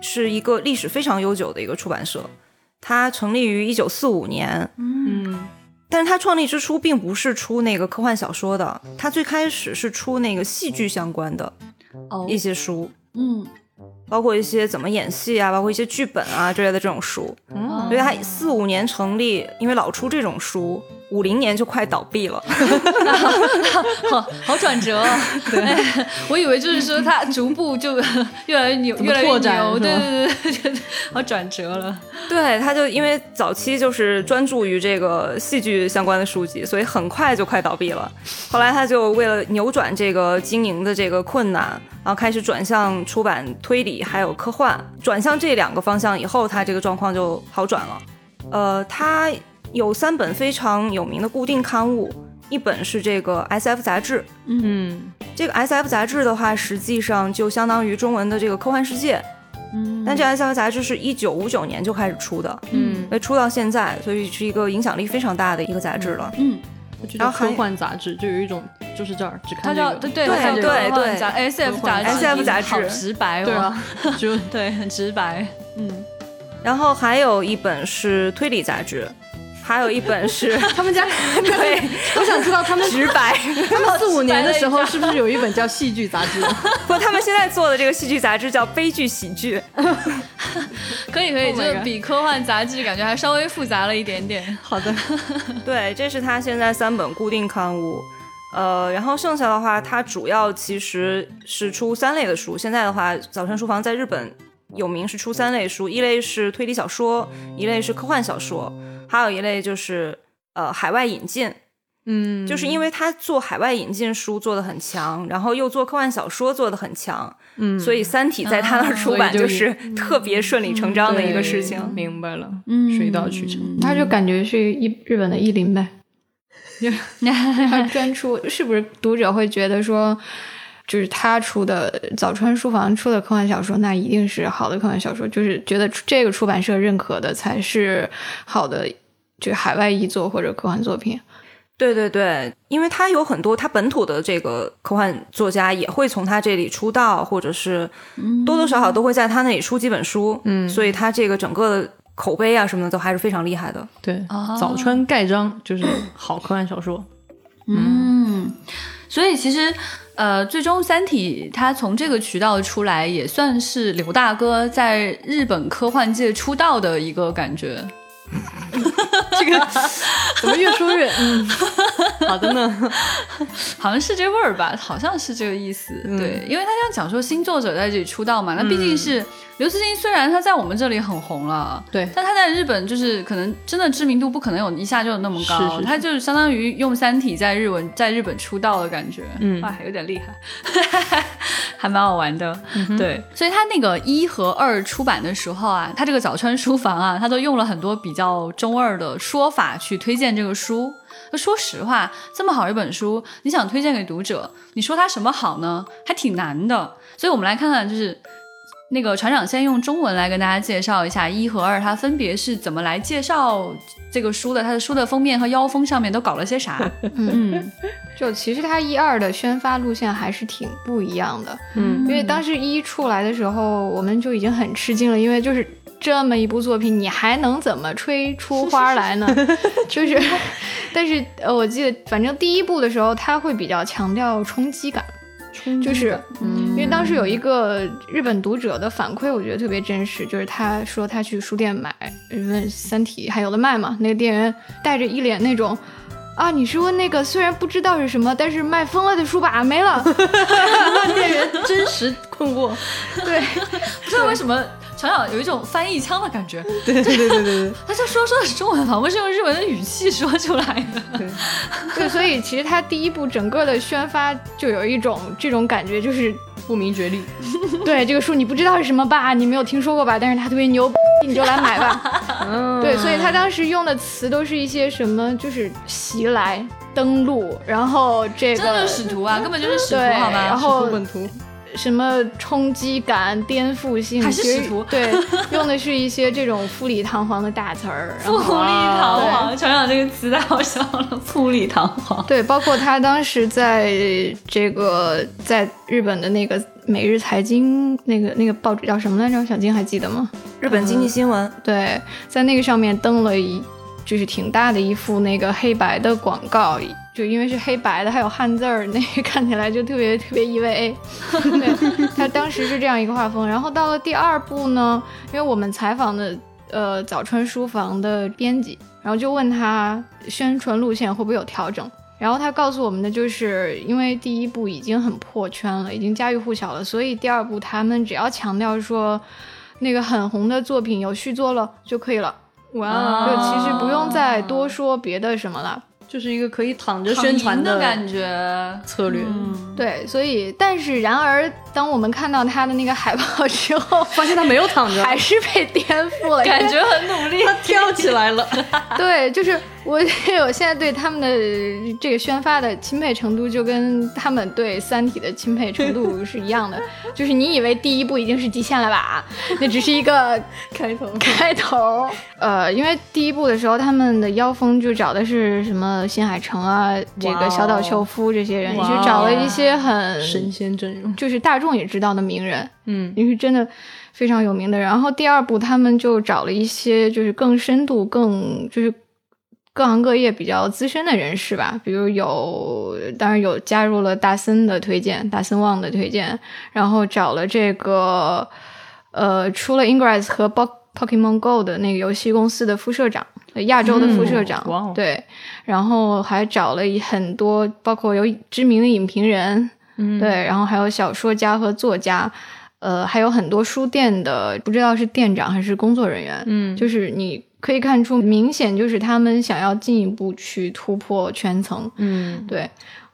S2: 是一个历史非常悠久的一个出版社，它成立于一九四五年。
S3: 嗯
S2: 但是它创立之初并不是出那个科幻小说的，它最开始是出那个戏剧相关的
S1: 哦
S2: 一些书，
S1: 嗯，
S2: 包括一些怎么演戏啊，包括一些剧本啊之类的这种书。
S3: 嗯
S2: 所以它四五年成立，因为老出这种书，五零年就快倒闭了。
S1: 好 [laughs] 好转折、哦。[laughs] 对，[laughs] 我以为就是说它逐步就越来越牛，越来越牛。对对对对，好转折了。
S2: 对，他就因为早期就是专注于这个戏剧相关的书籍，所以很快就快倒闭了。后来他就为了扭转这个经营的这个困难，然后开始转向出版推理还有科幻，转向这两个方向以后，他这个状况就好转了。呃，他有三本非常有名的固定刊物，一本是这个 S.F 杂志，
S3: 嗯
S2: 这个 S.F 杂志的话，实际上就相当于中文的这个科幻世界。
S1: 嗯
S2: 但这 S.F 杂志是一九五九年就开始出的，
S3: 嗯，
S2: 出到现在，所以是一个影响力非常大的一个杂志了。
S1: 嗯，
S2: 然后
S3: 科幻杂志，就有一种就是这儿只看这个，
S1: 对对
S2: 对
S1: 它叫
S2: 对对
S1: 杂 S F 杂志
S2: SF 杂志
S1: 好直白哦。
S3: 对啊，[laughs] 就
S1: 对，很直白。嗯，
S2: 然后还有一本是推理杂志，还有一本是 [laughs]
S3: 他们家 [laughs]
S2: 对
S3: 我想知道他们
S2: 直白。
S3: 他们四五年的时候是不是有一本叫戏剧杂志？
S2: 不，他们现在做的这个戏剧杂志叫悲剧喜剧。
S1: 可以可以
S3: ，Oh
S1: 就是比科幻杂志感觉还稍微复杂了一点点。
S3: 好的，
S2: 对，这是他现在三本固定刊物。呃，然后剩下的话，它主要其实是出三类的书。现在的话，早晨书房在日本有名是出三类书，一类是推理小说，一类是科幻小说，还有一类就是呃海外引进。
S3: 嗯，
S2: 就是因为他做海外引进书做的很强，然后又做科幻小说做的很强，
S3: 嗯，
S2: 所以《三体》在他那儿出版
S3: 就
S2: 就是特别顺理成章的一个事
S3: 对
S2: 情。
S3: 明白了，
S1: 嗯
S3: 水到渠成。
S4: 他就感觉是一日本的译林呗，他 [laughs] 专出，是不是读者会觉得说，就是他出的早川书房出的科幻小说，那一定是好的科幻小说，就是觉得这个出版社认可的才是好的，就海外译作或者科幻作品。
S2: 对对对，因为他有很多他本土的这个科幻作家也会从他这里出道，或者是多多少少都会在他那里出几本书，
S3: 嗯
S2: 所以他这个整个的口碑啊什么的都还是非常厉害的。
S3: 对
S1: 哦，
S3: 早川盖章就是 [clears throat] 好科幻小说。
S1: 嗯，所以其实呃，最终《三体》它从这个渠道出来，也算是刘大哥在日本科幻界出道的一个感觉。
S3: 这个怎么越说越嗯，[laughs] 好的呢，
S1: 好像是这味儿吧，好像是这个意思。对，因为他想讲说新作者在这里出道嘛，那毕竟是刘慈欣，虽然他在我们这里很红了，
S3: 对，
S1: 但他在日本就是可能真的知名度不可能有一下就有那么高，他就是相当于用《三体》在日文在日本出道的感觉，嗯，哇，有点厉害，[laughs] 还蛮好玩的。对，所以他那个一和二出版的时候啊，他这个早川书房啊，他都用了很多比较中二的说法去推荐这个书。那说实话，这么好一本书，你想推荐给读者，你说它什么好呢？还挺难的。所以我们来看看，就是那个船长先用中文来跟大家介绍一下一和二，它分别是怎么来介绍这个书的。它的书的封面和腰封上面都搞了些啥？[laughs]
S4: 嗯，就其实它一二的宣发路线还是挺不一样的。嗯，因为当时一出来的时候，我们就已经很吃惊了，因为就是。这么一部作品，你还能怎么吹出花来呢？[laughs] 就是，但是呃，我记得反正第一部的时候，他会比较强调冲击感，就是，因为当时有一个日本读者的反馈，我觉得特别真实，就是他说他去书店买，问《三体》还有的卖嘛，那个店员带着一脸那种。啊，你是问那个虽然不知道是什么，但是卖疯了的书吧？没了，[laughs]
S3: 店员真实困惑。
S1: 对，[laughs] 不知道为什么常常有一种翻译腔的感觉。
S3: 对对对对对，[laughs]
S1: 他就说说的是中文，仿佛是用日文的语气说出来的。
S4: 对，对，所以其实他第一部整个的宣发就有一种这种感觉，就是
S3: 不明觉厉。
S4: 对，这个书你不知道是什么吧？你没有听说过吧？但是他特别牛。你就来买吧，[laughs] 对，所以他当时用的词都是一些什么，就是袭来、登陆，然后这个，
S1: 就是使徒啊，根本就是使徒，好吗？
S4: 然后
S3: 本图。
S4: 什么冲击感、颠覆性，
S1: 还是使徒？
S4: 对，[laughs] 用的是一些这种富丽堂皇的大词儿。[laughs]
S1: 富丽堂皇，想想这个词太好笑了。富丽堂皇。
S4: 对，包括他当时在这个在日本的那个《每日财经》那个那个报纸叫什么来着？小金还记得吗？
S2: 日本经济新闻。
S4: 对，在那个上面登了一，就是挺大的一幅那个黑白的广告。就因为是黑白的，还有汉字儿，那个 [laughs] 看起来就特别特别 EVA。对，他当时是这样一个画风。然后到了第二部呢，因为我们采访的呃早川书房的编辑，然后就问他宣传路线会不会有调整。然后他告诉我们的就是，因为第一部已经很破圈了，已经家喻户晓了，所以第二部他们只要强调说那个很红的作品有续作了就可以了。哇，就其实不用再多说别的什么了。
S3: 就是一个可以躺着宣传
S1: 的感觉。
S3: 策略，
S4: 对，所以但是然而，当我们看到他的那个海报之后，[laughs]
S3: 发现他没有躺着，
S4: 还是被颠覆了，
S1: 感觉很努力，
S3: 他跳起来了，[laughs]
S4: 对，就是。我 [laughs] 我现在对他们的这个宣发的钦佩程度，就跟他们对《三体》的钦佩程度是一样的。[laughs] 就是你以为第一部已经是极限了吧？[laughs] 那只是一个
S3: 开头，
S4: 开头。呃，因为第一部的时候，他们的妖风就找的是什么新海诚啊，这个小岛秀夫这些人，就找了一些很
S3: 神仙阵容，
S4: 就是大众也知道的名人。嗯，因为真的非常有名的。然后第二部他们就找了一些就是更深度、更就是。各行各业比较资深的人士吧，比如有，当然有加入了大森的推荐，大森旺的推荐，然后找了这个，呃，出了 Ingress 和 Pokemon Go 的那个游戏公司的副社长，亚洲的副社长，对，然后还找了很多，包括有知名的影评人，对，然后还有小说家和作家，呃，还有很多书店的，不知道是店长还是工作人员，嗯，就是你。可以看出，明显就是他们想要进一步去突破圈层。嗯，对，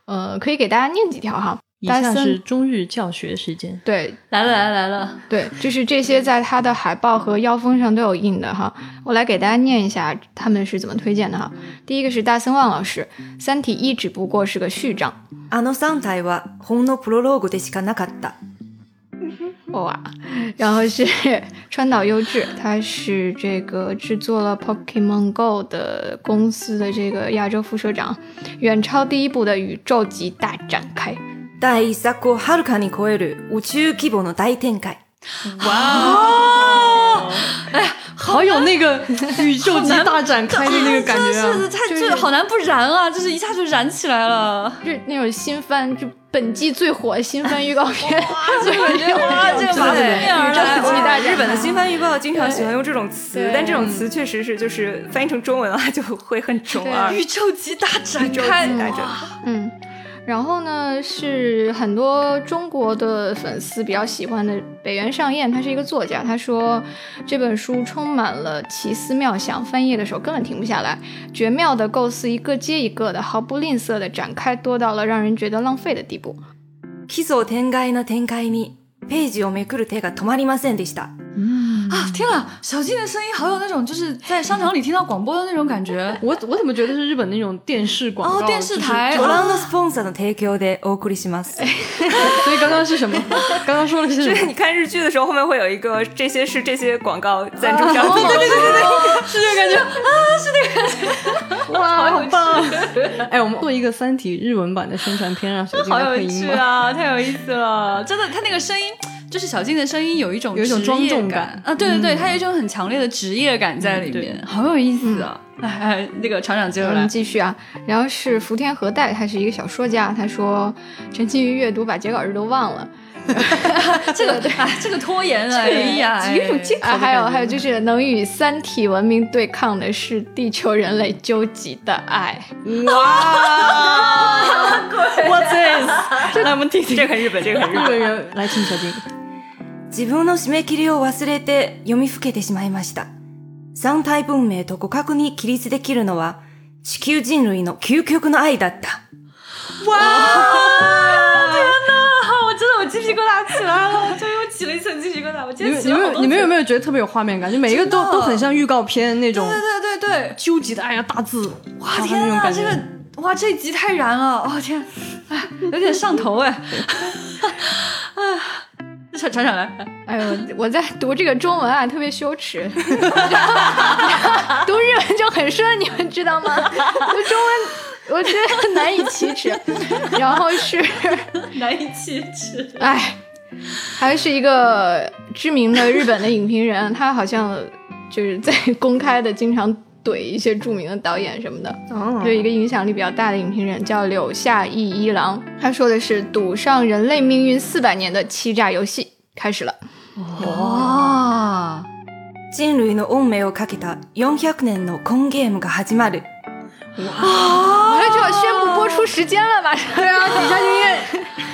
S4: 呃，可以给大家念几条哈。
S3: 以下是中日教学时间。
S4: 对，
S1: 来了来了来了。
S4: 对，就是这些在他的海报和腰封上都有印的哈。我来给大家念一下他们是怎么推荐的哈。第一个是大森旺老师，《三体一》只不过是个序章。
S2: あの三体は本のプロローグでしかなかった。
S4: 哇，然后是川岛优志，他是这个制作了 Pokemon Go 的公司的这个亚洲副社长，远超第一部的宇宙级大展开。
S2: 第一作をはるかに超える宇宙規模の大展開。
S1: 哇，哎， [laughs] 好
S3: 好有那个宇宙级大展开的那个感觉啊！
S1: 是太就好难不燃啊，就是一下就燃起来了，
S4: 就那种新番，就本季最火的新番预告片，[laughs]
S1: 哇，这个 [laughs] 哇，这个马
S2: 对
S1: 面而来，
S2: 期待日本的新番预告经常喜欢用这种词，但这种词确实是就是翻译成中文的话就会很中二。
S1: 宇宙级大展开。
S4: 嗯，然后呢，是很多中国的粉丝比较喜欢的北原上彦，他是一个作家。他说这本书充满了奇思妙想，翻页的时候根本停不下来，绝妙的构思一个接一个的，毫不吝啬的展开，多到了让人觉得浪费的地步。
S2: 奇想天外の展開にページをめくる手が止まりませんでした。
S1: 啊！天啊，小静的声音好有那种就是在商场里听到广播的那种感觉。
S3: 我我怎么觉得是日本那种电视广告？
S1: 哦电视台
S3: 就是
S2: ご覧のスポンサーの提供でお送りします。
S3: 所以刚刚是什么？刚刚说的是
S2: 就
S3: 什么？
S2: 是你看日剧的时候，后面会有一个这些是这些广告赞助商品。
S1: 对对对对对，是这个感觉啊，
S3: 哇，好棒！哎，我们做一个《三体》日文版的宣传片，让小静
S1: 好有
S3: 来配音吧。
S1: 趣啊，太有意思了！真的，他那个声音。 就是小静的声音有一种
S3: 有一种庄重
S1: 感
S3: 感
S1: 啊，对对对，她有一种很强烈的职业感在里面，好有意思啊！哎哎，那个厂长接着来
S4: 我们，继续啊，然后是福田和代，他是一个小说家，他说沉浸于阅读，把截稿日都忘了。[laughs]
S1: 这个对，哎，[laughs] 这个拖延啊，哎呀，
S3: 有一种借口
S4: 啊，
S3: 的感觉
S4: 还有还有，就是能与三体文明对抗的是地球人类究极的爱。
S3: 哇，What's this？来，我们听听
S2: 这个很日本，这个很日
S3: 日
S2: 本。
S3: 本人来，请小静。
S2: 自分の締め切りを忘れて読みふけてしまいました。三体文明と互角に起立できるのは地球人類の究極の愛だった。
S1: 哇！天哪，我真的我鸡皮疙瘩起来了，我终于又起了一层鸡皮疙瘩。我今
S3: 你们你
S1: 天起了好多
S3: 们你们有
S1: 层
S3: 没有觉得特别有画面感？就每一个都都很像预告片那种
S1: 对对对对，
S3: 纠结的哎呀大字，
S1: 哇
S3: 那
S1: 天哪。这个哇这一集太燃了，哦天，哎有点上头哎，哎，厂厂长来，
S4: 哎呦，我在读这个中文啊，特别羞耻。[laughs] 读日文就很顺，你们知道吗？读中文，我觉得很难以启齿。然后是，[laughs]
S1: 难以启齿。
S4: 哎，还是一个知名的日本的影评人，他好像就是在公开的经常怼一些著名的导演什么的。
S3: 哦
S4: 有一个影响力比较大的影评人叫柳下义一郎，他说的是赌上人类命运四百年的欺诈游戏开始了。
S1: 哇，
S2: 人類の運命をかけた400年の根ゲームが始まる。
S4: 马上就要宣布播出时间了，马上。对啊，底下就应该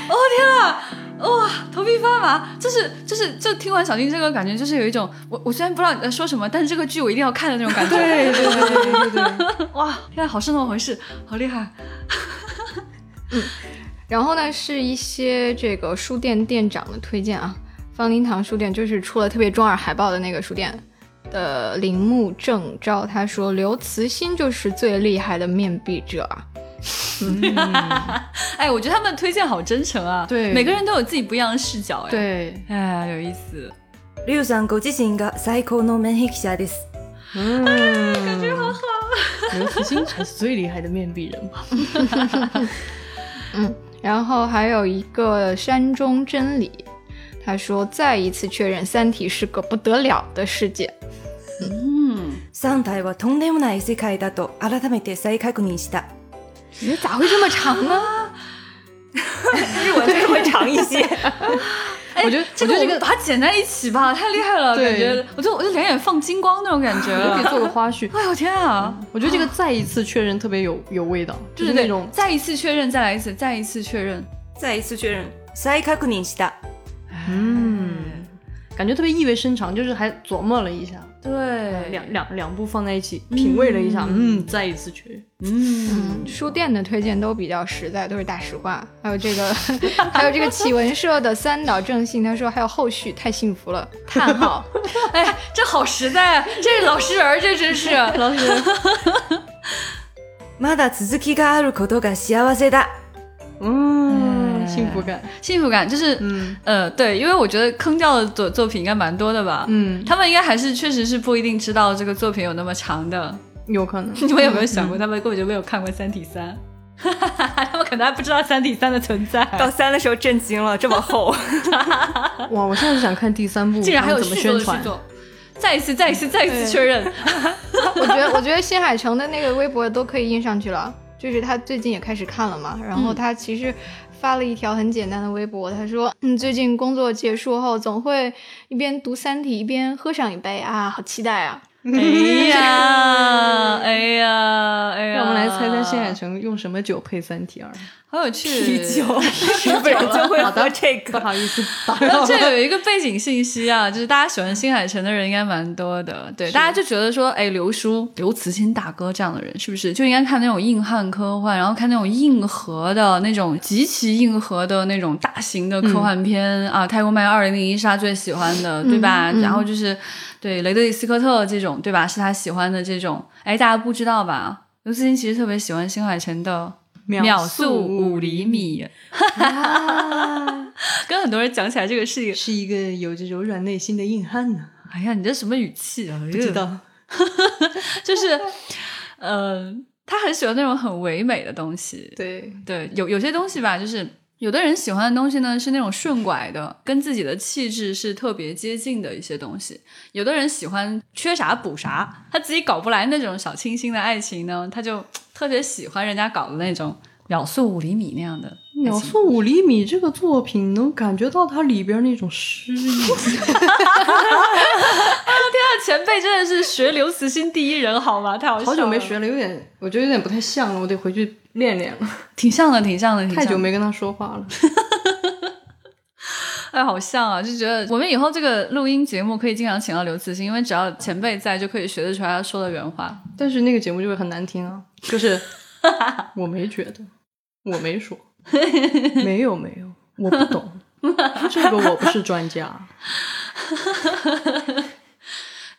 S1: 哦天啊！ 哇，头皮发麻，就是就是，就听完小金这个感觉，就是有一种我我虽然不知道你在说什么，但是这个剧我一定要看的那种感觉。
S3: 对对对对对对对，
S1: 哇，天啊，好是那么回事，好厉害！
S4: 嗯然后呢，是一些这个书店店长的推荐啊。方林堂书店就是出了特别中二海报的那个书店的铃木正昭，他说刘慈欣就是最厉害的面壁者啊。[laughs]
S1: 哎，我觉得他们推荐好真诚啊，
S3: 对
S1: 每个人都有自己不一样的视角，哎，，
S3: 对，
S1: 哎，有意思。
S2: リュウさんご自身が最高の面壁者です。
S3: 嗯，感觉好好。刘慈欣才是最厉害的面壁人吧？[laughs]
S4: 然后还有一个山中真理，他说再一次确认《三体》是个不得了的世界。
S1: 嗯，
S2: 三体はとんでもない世界だと改めて再確認した。
S4: 你咋会这么长呢？[laughs]
S2: 日文就是会长一些。[laughs]
S1: 哎
S3: 我觉得
S1: 这个我们
S3: 我觉得这个
S1: 把它剪在一起吧，太厉害了，感觉我就我就两眼放金光那种感觉 [laughs]
S3: 可以做个花絮。
S1: 哎呦天啊！
S3: 我觉得这个再一次确认特别有有味道，就是那种
S1: 再一次确认，再来一次，再一次确认。
S2: 再一次确认。再確認した。
S3: 嗯，感觉特别意味深长，就是还琢磨了一下，
S1: 对
S3: 两两两部放在一起品味了一下，嗯，再一次确认。
S1: 嗯，
S4: 嗯，书店的推荐都比较实在，都是大实话。还有这个，[laughs] 还有这个启文社的三岛正信，他说还有后续，太幸福了！叹号。[laughs]
S1: 哎，这好实在啊！这老实人儿，这真是。
S3: 老[laughs] 师，
S2: まだ続きがあることが幸せだ。
S3: 嗯， 幸福感，
S1: 幸福感就是，
S3: 嗯
S1: 呃，对，因为我觉得坑掉的作作品应该蛮多的吧。
S3: 嗯，
S1: 他们应该还是确实是不一定知道这个作品有那么长的。
S3: 有可能。[laughs]
S1: 你们有没有想过，他们根本就没有看过《三体三》？他们可能还不知道《三体三》的存在。
S2: 到三的时候震惊了，这么厚。[laughs]
S3: 哇，我现在就想看第三部，
S1: 竟然还有
S3: 他们怎么
S1: 续作
S3: 宣传？
S1: 的续作。再一次，再一次，再一次确认。
S4: 我觉得，我觉得新海诚的那个微博都可以印上去了，就是他最近也开始看了嘛。然后他其实发了一条很简单的微博，他说：“嗯，最近工作结束后，总会一边读《三体》一边喝上一杯啊，好期待啊！” [laughs]
S1: 哎呀，[laughs] 哎呀，哎呀！
S3: 让我们来猜猜新海诚用什么酒配《三体二》？
S1: 好有趣，
S2: 啤酒，啤酒就会喝这个。
S3: 不好意思，[laughs]
S1: 这有一个背景信息啊，就是大家喜欢新海诚的人应该蛮多的。对，大家就觉得说，哎，刘叔、刘慈欣大哥这样的人，是不是就应该看那种硬汉科幻，然后看那种硬核的那种极其硬核的那种大型的科幻片啊？太空漫游二零零一是他最喜欢的，对吧？然后就是对雷德利·斯科特这种，对吧？是他喜欢的这种。哎，大家不知道吧？刘慈欣其实特别喜欢新海诚的。秒速五厘米，[laughs] 跟很多人讲起来，这个是一个
S3: 是一个有着柔软内心的硬汉呢。
S1: 哎呀，你这什么语气啊？
S3: 不知道，[laughs]
S1: 就是，呃，他很喜欢那种很唯美的东西。
S3: 对
S1: 对，有有些东西吧，就是有的人喜欢的东西呢，是那种顺拐的，跟自己的气质是特别接近的一些东西。有的人喜欢缺啥补啥，他自己搞不来那种小清新的爱情呢，他就。特别喜欢人家搞的那种秒速五厘米那样的
S3: 秒速五厘米这个作品，能感觉到它里边那种诗意。[laughs] [laughs] 天
S1: 啊，前辈真的是学刘慈欣第一人好吗？太好笑了！
S3: 好久没学了，有点我觉得有点不太像了，我得回去练练了。
S1: 挺像的，挺像的，
S3: 太久没跟他说话了。[laughs]
S1: 哎，好像啊，就觉得我们以后这个录音节目可以经常请到刘慈欣，因为只要前辈在，就可以学得出来他说的原话。
S3: 但是那个节目就会很难听啊。就是我没觉得，我没说，[laughs] 没有没有，我不懂这个，我不是专家。[laughs]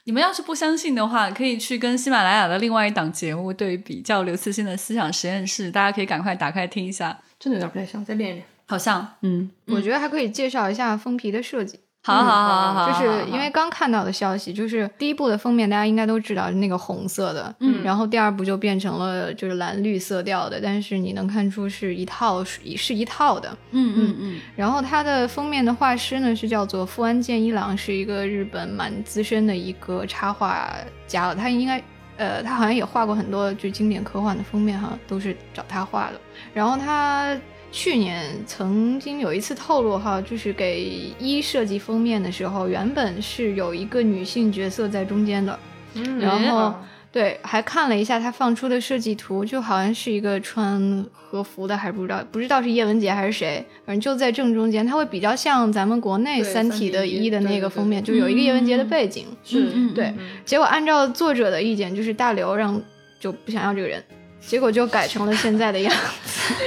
S1: 你们要是不相信的话，可以去跟喜马拉雅的另外一档节目对比，叫刘慈欣的思想实验室，大家可以赶快打开听一下。
S3: 真的有点不太像，再练练。
S1: 好像，嗯，
S4: 我觉得还可以介绍一下封皮的设计。
S1: 好好好好，
S4: 就是因为刚看到的消息，就是第一部的封面大家应该都知道，那个红色的，嗯，然后第二部就变成了就是蓝绿色调的，但是你能看出是一套是是一套的，
S1: 嗯嗯嗯。
S4: 然后它的封面的画师呢是叫做富安健一郎，是一个日本蛮资深的一个插画家了，他应该呃他好像也画过很多就经典科幻的封面哈，都是找他画的。然后他。去年曾经有一次透露哈，就是给一设计封面的时候，原本是有一个女性角色在中间的，然后对，还看了一下她放出的设计图，就好像是一个穿和服的，还不知道不知道是叶文洁还是谁，反正就在正中间，它会比较像咱们国内《三体》的一的那个封面，就有一个叶文洁的背景，
S3: 是，
S4: 对，结果按照作者的意见，就是大刘让就不想要这个人，结果就改成了现在的样子。[laughs]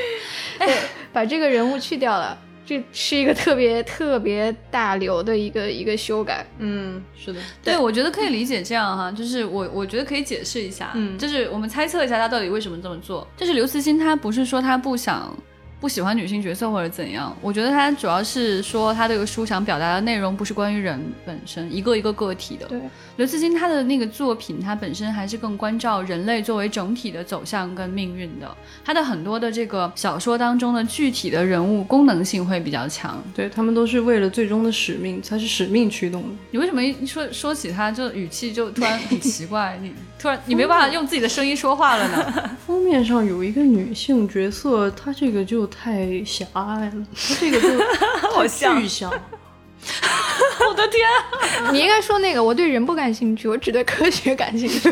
S4: [laughs] 对，把这个人物去掉了，这是一个特别特别大流的一个一个修改。
S3: 嗯，是的，
S1: 对，我觉得可以理解这样哈，就是我我觉得可以解释一下，嗯，就是我们猜测一下他到底为什么这么做。就是刘慈欣他不是说他不想。不喜欢女性角色或者怎样，我觉得他主要是说他这个书想表达的内容不是关于人本身一个一个个体的。
S4: 对，
S1: 刘慈欣他的那个作品，他本身还是更关照人类作为整体的走向跟命运的。他的很多的这个小说当中的具体的人物功能性会比较强。
S3: 对他们都是为了最终的使命，才是使命驱动的。
S1: 你为什么一说说起他就语气就突然很奇怪？你突然你没办法用自己的声音说话了呢？[laughs]
S3: 封面上有一个女性角色，她这个就。太狭隘了，她这个就 [laughs]
S2: 好像
S3: 具象。[laughs]
S1: 我的天，
S4: 你应该说那个，我对人不感兴趣，我只对科学感兴趣。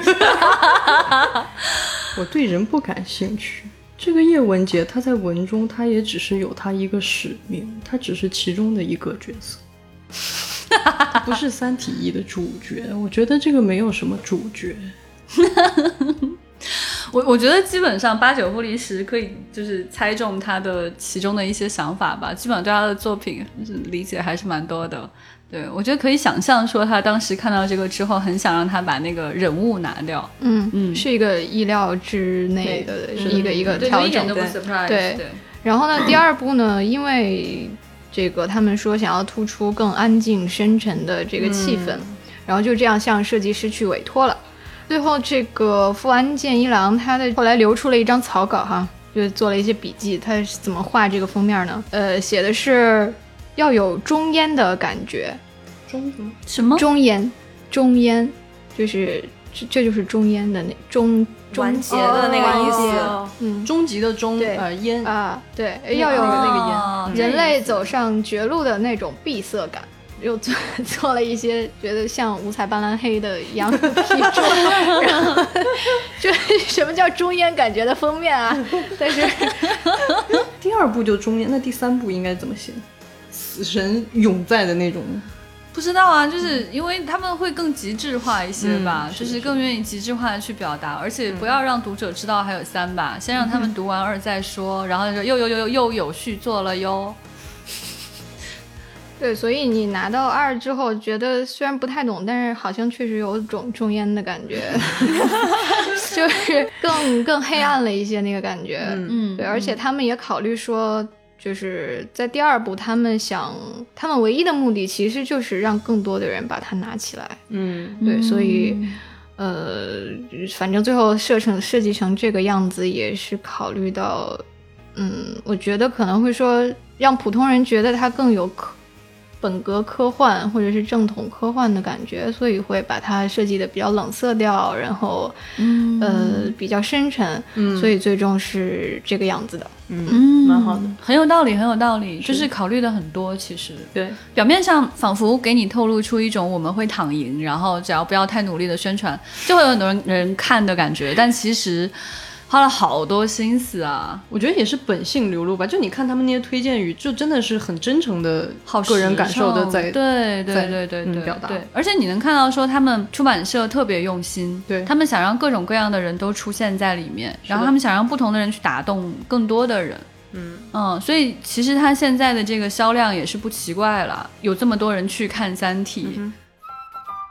S3: 我对人不感兴趣。这个叶文洁，他在文中，他也只是有他一个使命，他只是其中的一个角色，不是《三体一》的主角。我觉得这个没有什么主角。[laughs]
S1: 我我觉得基本上八九不离十，可以就是猜中他的其中的一些想法吧。基本上对他的作品理解还是蛮多的。对我觉得可以想象说，他当时看到这个之后，很想让他把那个人物拿掉。
S4: 嗯嗯，是一个意料之内的一个一个调整。
S1: 对，
S4: 然后呢，第二部呢，因为这个他们说想要突出更安静深沉的这个气氛，然后就这样向设计师去委托了。最后，这个富安健一郎他的后来留出了一张草稿，哈，就做了一些笔记。他是怎么画这个封面呢？呃，写的是要有中烟的感觉，
S3: 中什么
S1: 什么
S4: 中烟，中烟，就是这这就是中烟的那中中
S2: 完结的那个意思
S3: 哦
S4: 嗯
S3: 终极的终，呃，烟，
S4: 啊，对，
S3: 那个
S4: 要有
S3: 那个
S1: 哦
S3: 烟，
S4: 人类走上绝路的那种闭塞感。又做 [laughs] 做了一些觉得像五彩斑斓黑的一样的批注，[laughs] 然后就 [laughs] 什么叫中烟感觉的封面啊？但是
S3: 第二部就中烟，那第三部应该怎么写？死神永在的那种，
S1: 不知道啊，就是因为他们会更极致化一些吧，
S3: 嗯
S1: 就是更愿意极致化的去表达，而且不要让读者知道还有三吧，先让他们读完二再说，然后就又又又又又有续作了哟。
S4: 对，所以你拿到二之后，觉得虽然不太懂，但是好像确实有种中烟的感觉，[laughs] 就是更更黑暗了一些那个感觉。
S3: 嗯
S1: 嗯，
S4: 对，而且他们也考虑说，就是在第二部，他们想，他们唯一的目的其实就是让更多的人把它拿起来。
S3: 嗯
S4: 对，所以呃，反正最后设成设计成这个样子，也是考虑到，嗯，我觉得可能会说让普通人觉得它更有科本格科幻或者是正统科幻的感觉，所以会把它设计的比较冷色调，然后
S1: 嗯。
S4: 呃比较深沉，
S3: 嗯。
S4: 所以最终是这个样子的。
S3: 嗯，
S1: 嗯，
S3: 蛮好的，
S1: 很有道理，很有道理，就是考虑的很多，其实。
S3: 对，
S1: 表面上仿佛给你透露出一种我们会躺赢，然后只要不要太努力的宣传，就会有很多人人看的感觉，但其实花了好多心思啊，
S3: 我觉得也是本性流露吧。就你看他们那些推荐语，就真的是很真诚的
S1: 好
S3: 个人感受的
S1: 诚
S3: 在
S1: 对对
S3: 在
S1: 对对对
S3: 嗯表达。
S1: 对，而且你能看到说他们出版社特别用心，
S3: 对。
S1: 他们想让各种各样的人都出现在里面，然后他们想让不同的人去打动更多的人。
S3: 嗯。
S1: 嗯，所以其实它现在的这个销量也是不奇怪了，有这么多人去看《三体》
S3: 嗯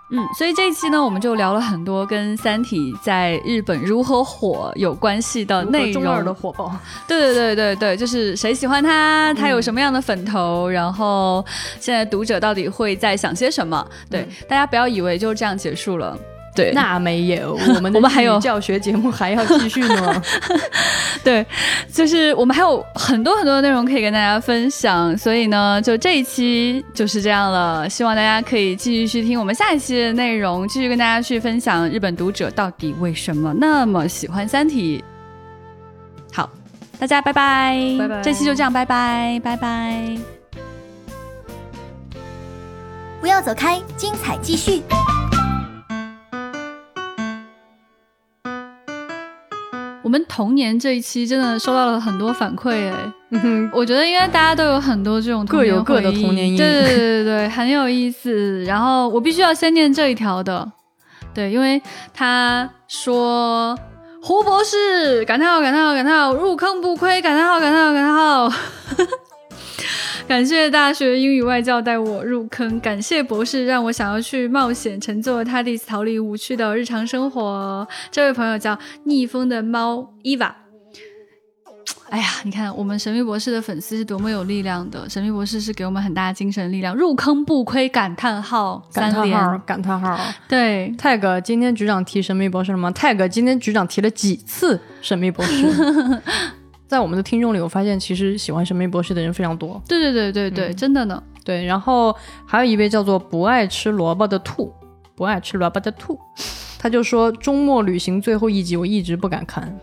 S1: 嗯，所以这一期呢，我们就聊了很多跟《三体》在日本如何火有关系的
S3: 如何
S1: 内
S3: 中二的
S1: 容。
S3: 火爆，
S1: 对对对对对，就是谁喜欢他，他有什么样的粉头，然后现在读者到底会在想些什么？对，大家不要以为就这样结束了。对，
S3: 那没有，我们 [laughs]
S1: 我们还有
S3: 教学节目还要继续呢。[laughs]
S1: 对，就是我们还有很多很多的内容可以跟大家分享，所以呢，就这一期就是这样了。希望大家可以继续去听我们下一期的内容，继续跟大家去分享日本读者到底为什么那么喜欢《三体》。好，大家拜拜，
S3: 拜拜
S1: 这期就这样，拜拜，拜拜。
S5: 不要走开，精彩继续。
S1: 我们童年这一期真的收到了很多反馈，哎，
S3: 嗯哼。
S1: 我觉得应该大家都有很多这种
S3: 各有各的童年阴影。
S1: 对对对对对，很有意思。然后我必须要先念这一条的，对，因为他说胡博士感叹号感叹号感叹号入坑不亏感叹号感叹号感叹号。[laughs] 感谢大学英语外教带我入坑，感谢博士让我想要去冒险，乘坐 TARDIS 逃离无趣的日常生活。这位朋友叫逆风的猫伊娃。哎呀，你看我们神秘博士的粉丝是多么有力量的！神秘博士是给我们很大的精神力量，入坑不亏！感叹号
S3: 感
S1: 三连，
S3: 叹号，感叹号。
S1: 对
S3: ，tag 今天局长提神秘博士了吗？tag 今天局长提了几次神秘博士？[laughs] 在我们的听众里，我发现其实喜欢神秘博士的人非常多。
S1: 对对对对对，真的呢。
S3: 对，然后还有一位叫做不爱吃萝卜的兔，不爱吃萝卜的兔，他就说周末旅行最后一集我一直不敢看。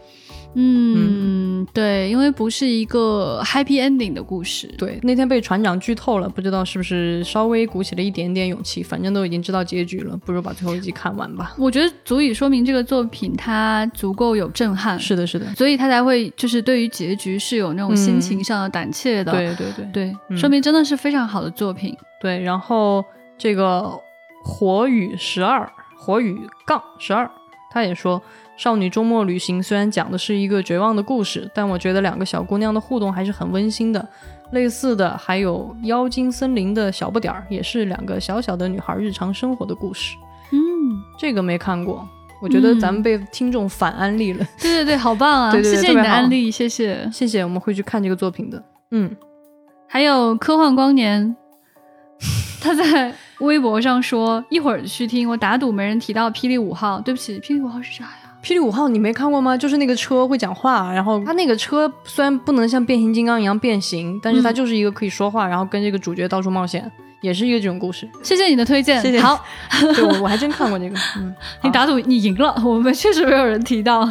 S1: 嗯，对，因为不是一个 happy ending 的故事。
S3: 对，那天被船长剧透了，不知道是不是稍微鼓起了一点点勇气，反正都已经知道结局了，不如把最后一集看完吧。
S1: 我觉得足以说明这个作品它足够有震撼，
S3: 是的，是的，
S1: 所以他才会就是对于结局是有那种心情上的胆怯的。
S3: 对对对
S1: 对，
S3: 嗯
S1: 说明真的是非常好的作品。
S3: 对。然后这个火雨十二，火雨杠十二，他也说。少女周末旅行虽然讲的是一个绝望的故事，但我觉得两个小姑娘的互动还是很温馨的。类似的还有《妖精森林的小不点儿》，也是两个小小的女孩日常生活的故事。
S1: 嗯，
S3: 这个没看过，我觉得咱们被听众反安利了，
S1: 对对对，好棒啊！
S3: 对对对
S1: 谢谢你的安利，谢谢。
S3: 谢谢，我们会去看这个作品的。嗯，
S1: 还有科幻光年，他在微博上说一会儿去听，我打赌没人提到霹雳五号。对不起，霹雳五号是啥呀？
S3: 霹雳五号你没看过吗？就是那个车会讲话，然后它那个车虽然不能像变形金刚一样变形，但是它就是一个可以说话，然后跟这个主角到处冒险，也是一个这种故事。
S1: 谢谢你的推荐。
S3: 谢谢
S1: 好，[laughs]
S3: 对，我我还真看过这个。嗯，[laughs]
S1: 你打赌你赢了，我们确实没有人提到。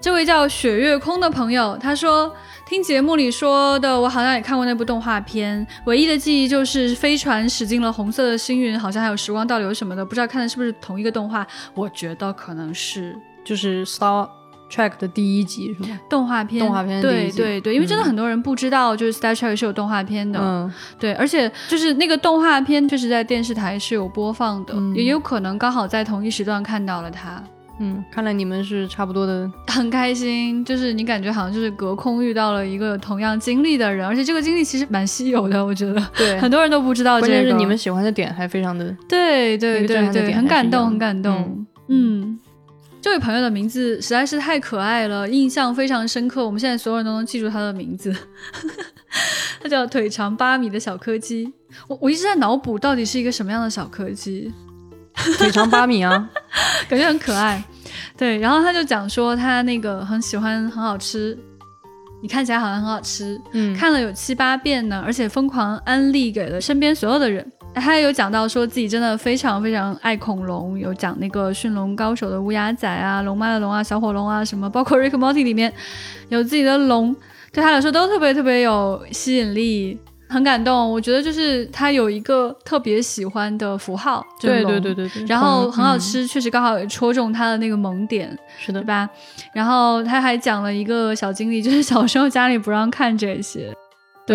S1: 这位叫雪月空的朋友，他说听节目里说的，我好像也看过那部动画片，唯一的记忆就是飞船驶进了红色的星云，好像还有时光倒流什么的，不知道看的是不是同一个动画？我觉得可能是
S3: 就是 Star Trek 的第一集是吗？
S1: 动画片。
S3: 动画片第
S1: 对对对，因为真的
S3: 嗯
S1: 很多人不知道，就是 Star Trek 是有动画片的。
S3: 嗯，
S1: 对，而且就是那个动画片确实在电视台是有播放的，
S3: 嗯
S1: 也有可能刚好在同一时段看到了它。
S3: 嗯，看来你们是差不多的。
S1: 很开心，就是你感觉好像就是隔空遇到了一个同样经历的人，而且这个经历其实蛮稀有的，我觉得
S3: 对 [laughs]
S1: 很多人都不知道这个。
S3: 关键是你们喜欢的点还非常的，
S1: 对对对对，很感动，很感动。嗯，这位朋友的名字实在是太可爱了，印象非常深刻。我们现在所有人都能记住他的名字，[laughs] 他叫腿长八米的小柯基。我我一直在脑补到底是一个什么样的小柯基。
S3: 腿长八米啊，[laughs]
S1: 感觉很可爱。对，然后他就讲说他那个很喜欢，很好吃，你看起来好像很好吃，
S3: 嗯，
S1: 看了有七八遍呢，而且疯狂安利给了身边所有的人。他也有讲到说自己真的非常非常爱恐龙，有讲那个驯龙高手的乌鸦仔啊、龙妈的龙啊、小火龙啊什么，包括《Rick Morty》里面有自己的龙，对他来说都特别特别有吸引力。很感动，我觉得就是他有一个特别喜欢的符号，就是
S3: 对
S1: 龙
S3: 对对对对，
S1: 然后很好
S3: 嗯，
S1: 吃，确实刚好也戳中他的那个萌点，
S3: 是的
S1: 对，吧？然后他还讲了一个小经历，就是小时候家里不让看这些。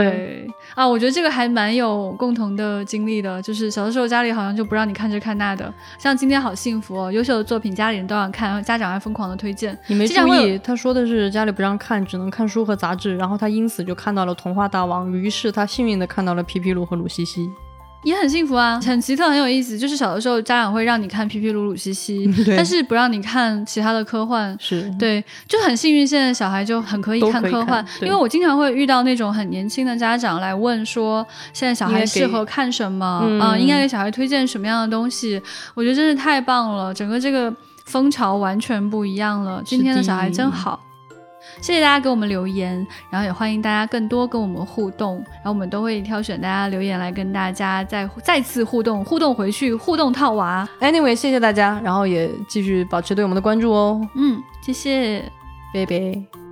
S1: 对啊，我觉得这个还蛮有共同的经历的，就是小的时候家里好像就不让你看这看那的。像今天好幸福哦，优秀的作品家里人都想看，然后家长还疯狂的推荐。
S3: 你没注意，他说的是家里不让看，只能看书和杂志，然后他因此就看到了童话大王，于是他幸运的看到了皮皮鲁和鲁西西。
S1: 也很幸福啊，[laughs] 很奇特，很有意思。就是小的时候家长会让你看皮皮鲁鲁西西，但是不让你看其他的科幻。
S3: 是，
S1: 对，就很幸运，现在小孩就很可以
S3: 看
S1: 看科幻，
S3: 对
S1: 因为我经常会遇到那种很年轻的家长来问说，现在小孩适合看什么啊、
S3: 嗯
S1: 应该给小孩推荐什么样的东西？我觉得真是太棒了，整个这个风潮完全不一样了。今天的小孩真好。谢谢大家给我们留言，然后也欢迎大家更多跟我们互动，然后我们都会挑选大家留言来跟大家再再次互动，互动回去，互动套娃。
S3: Anyway，谢谢大家，然后也继续保持对我们的关注哦，
S1: 嗯，谢谢。
S3: 拜拜。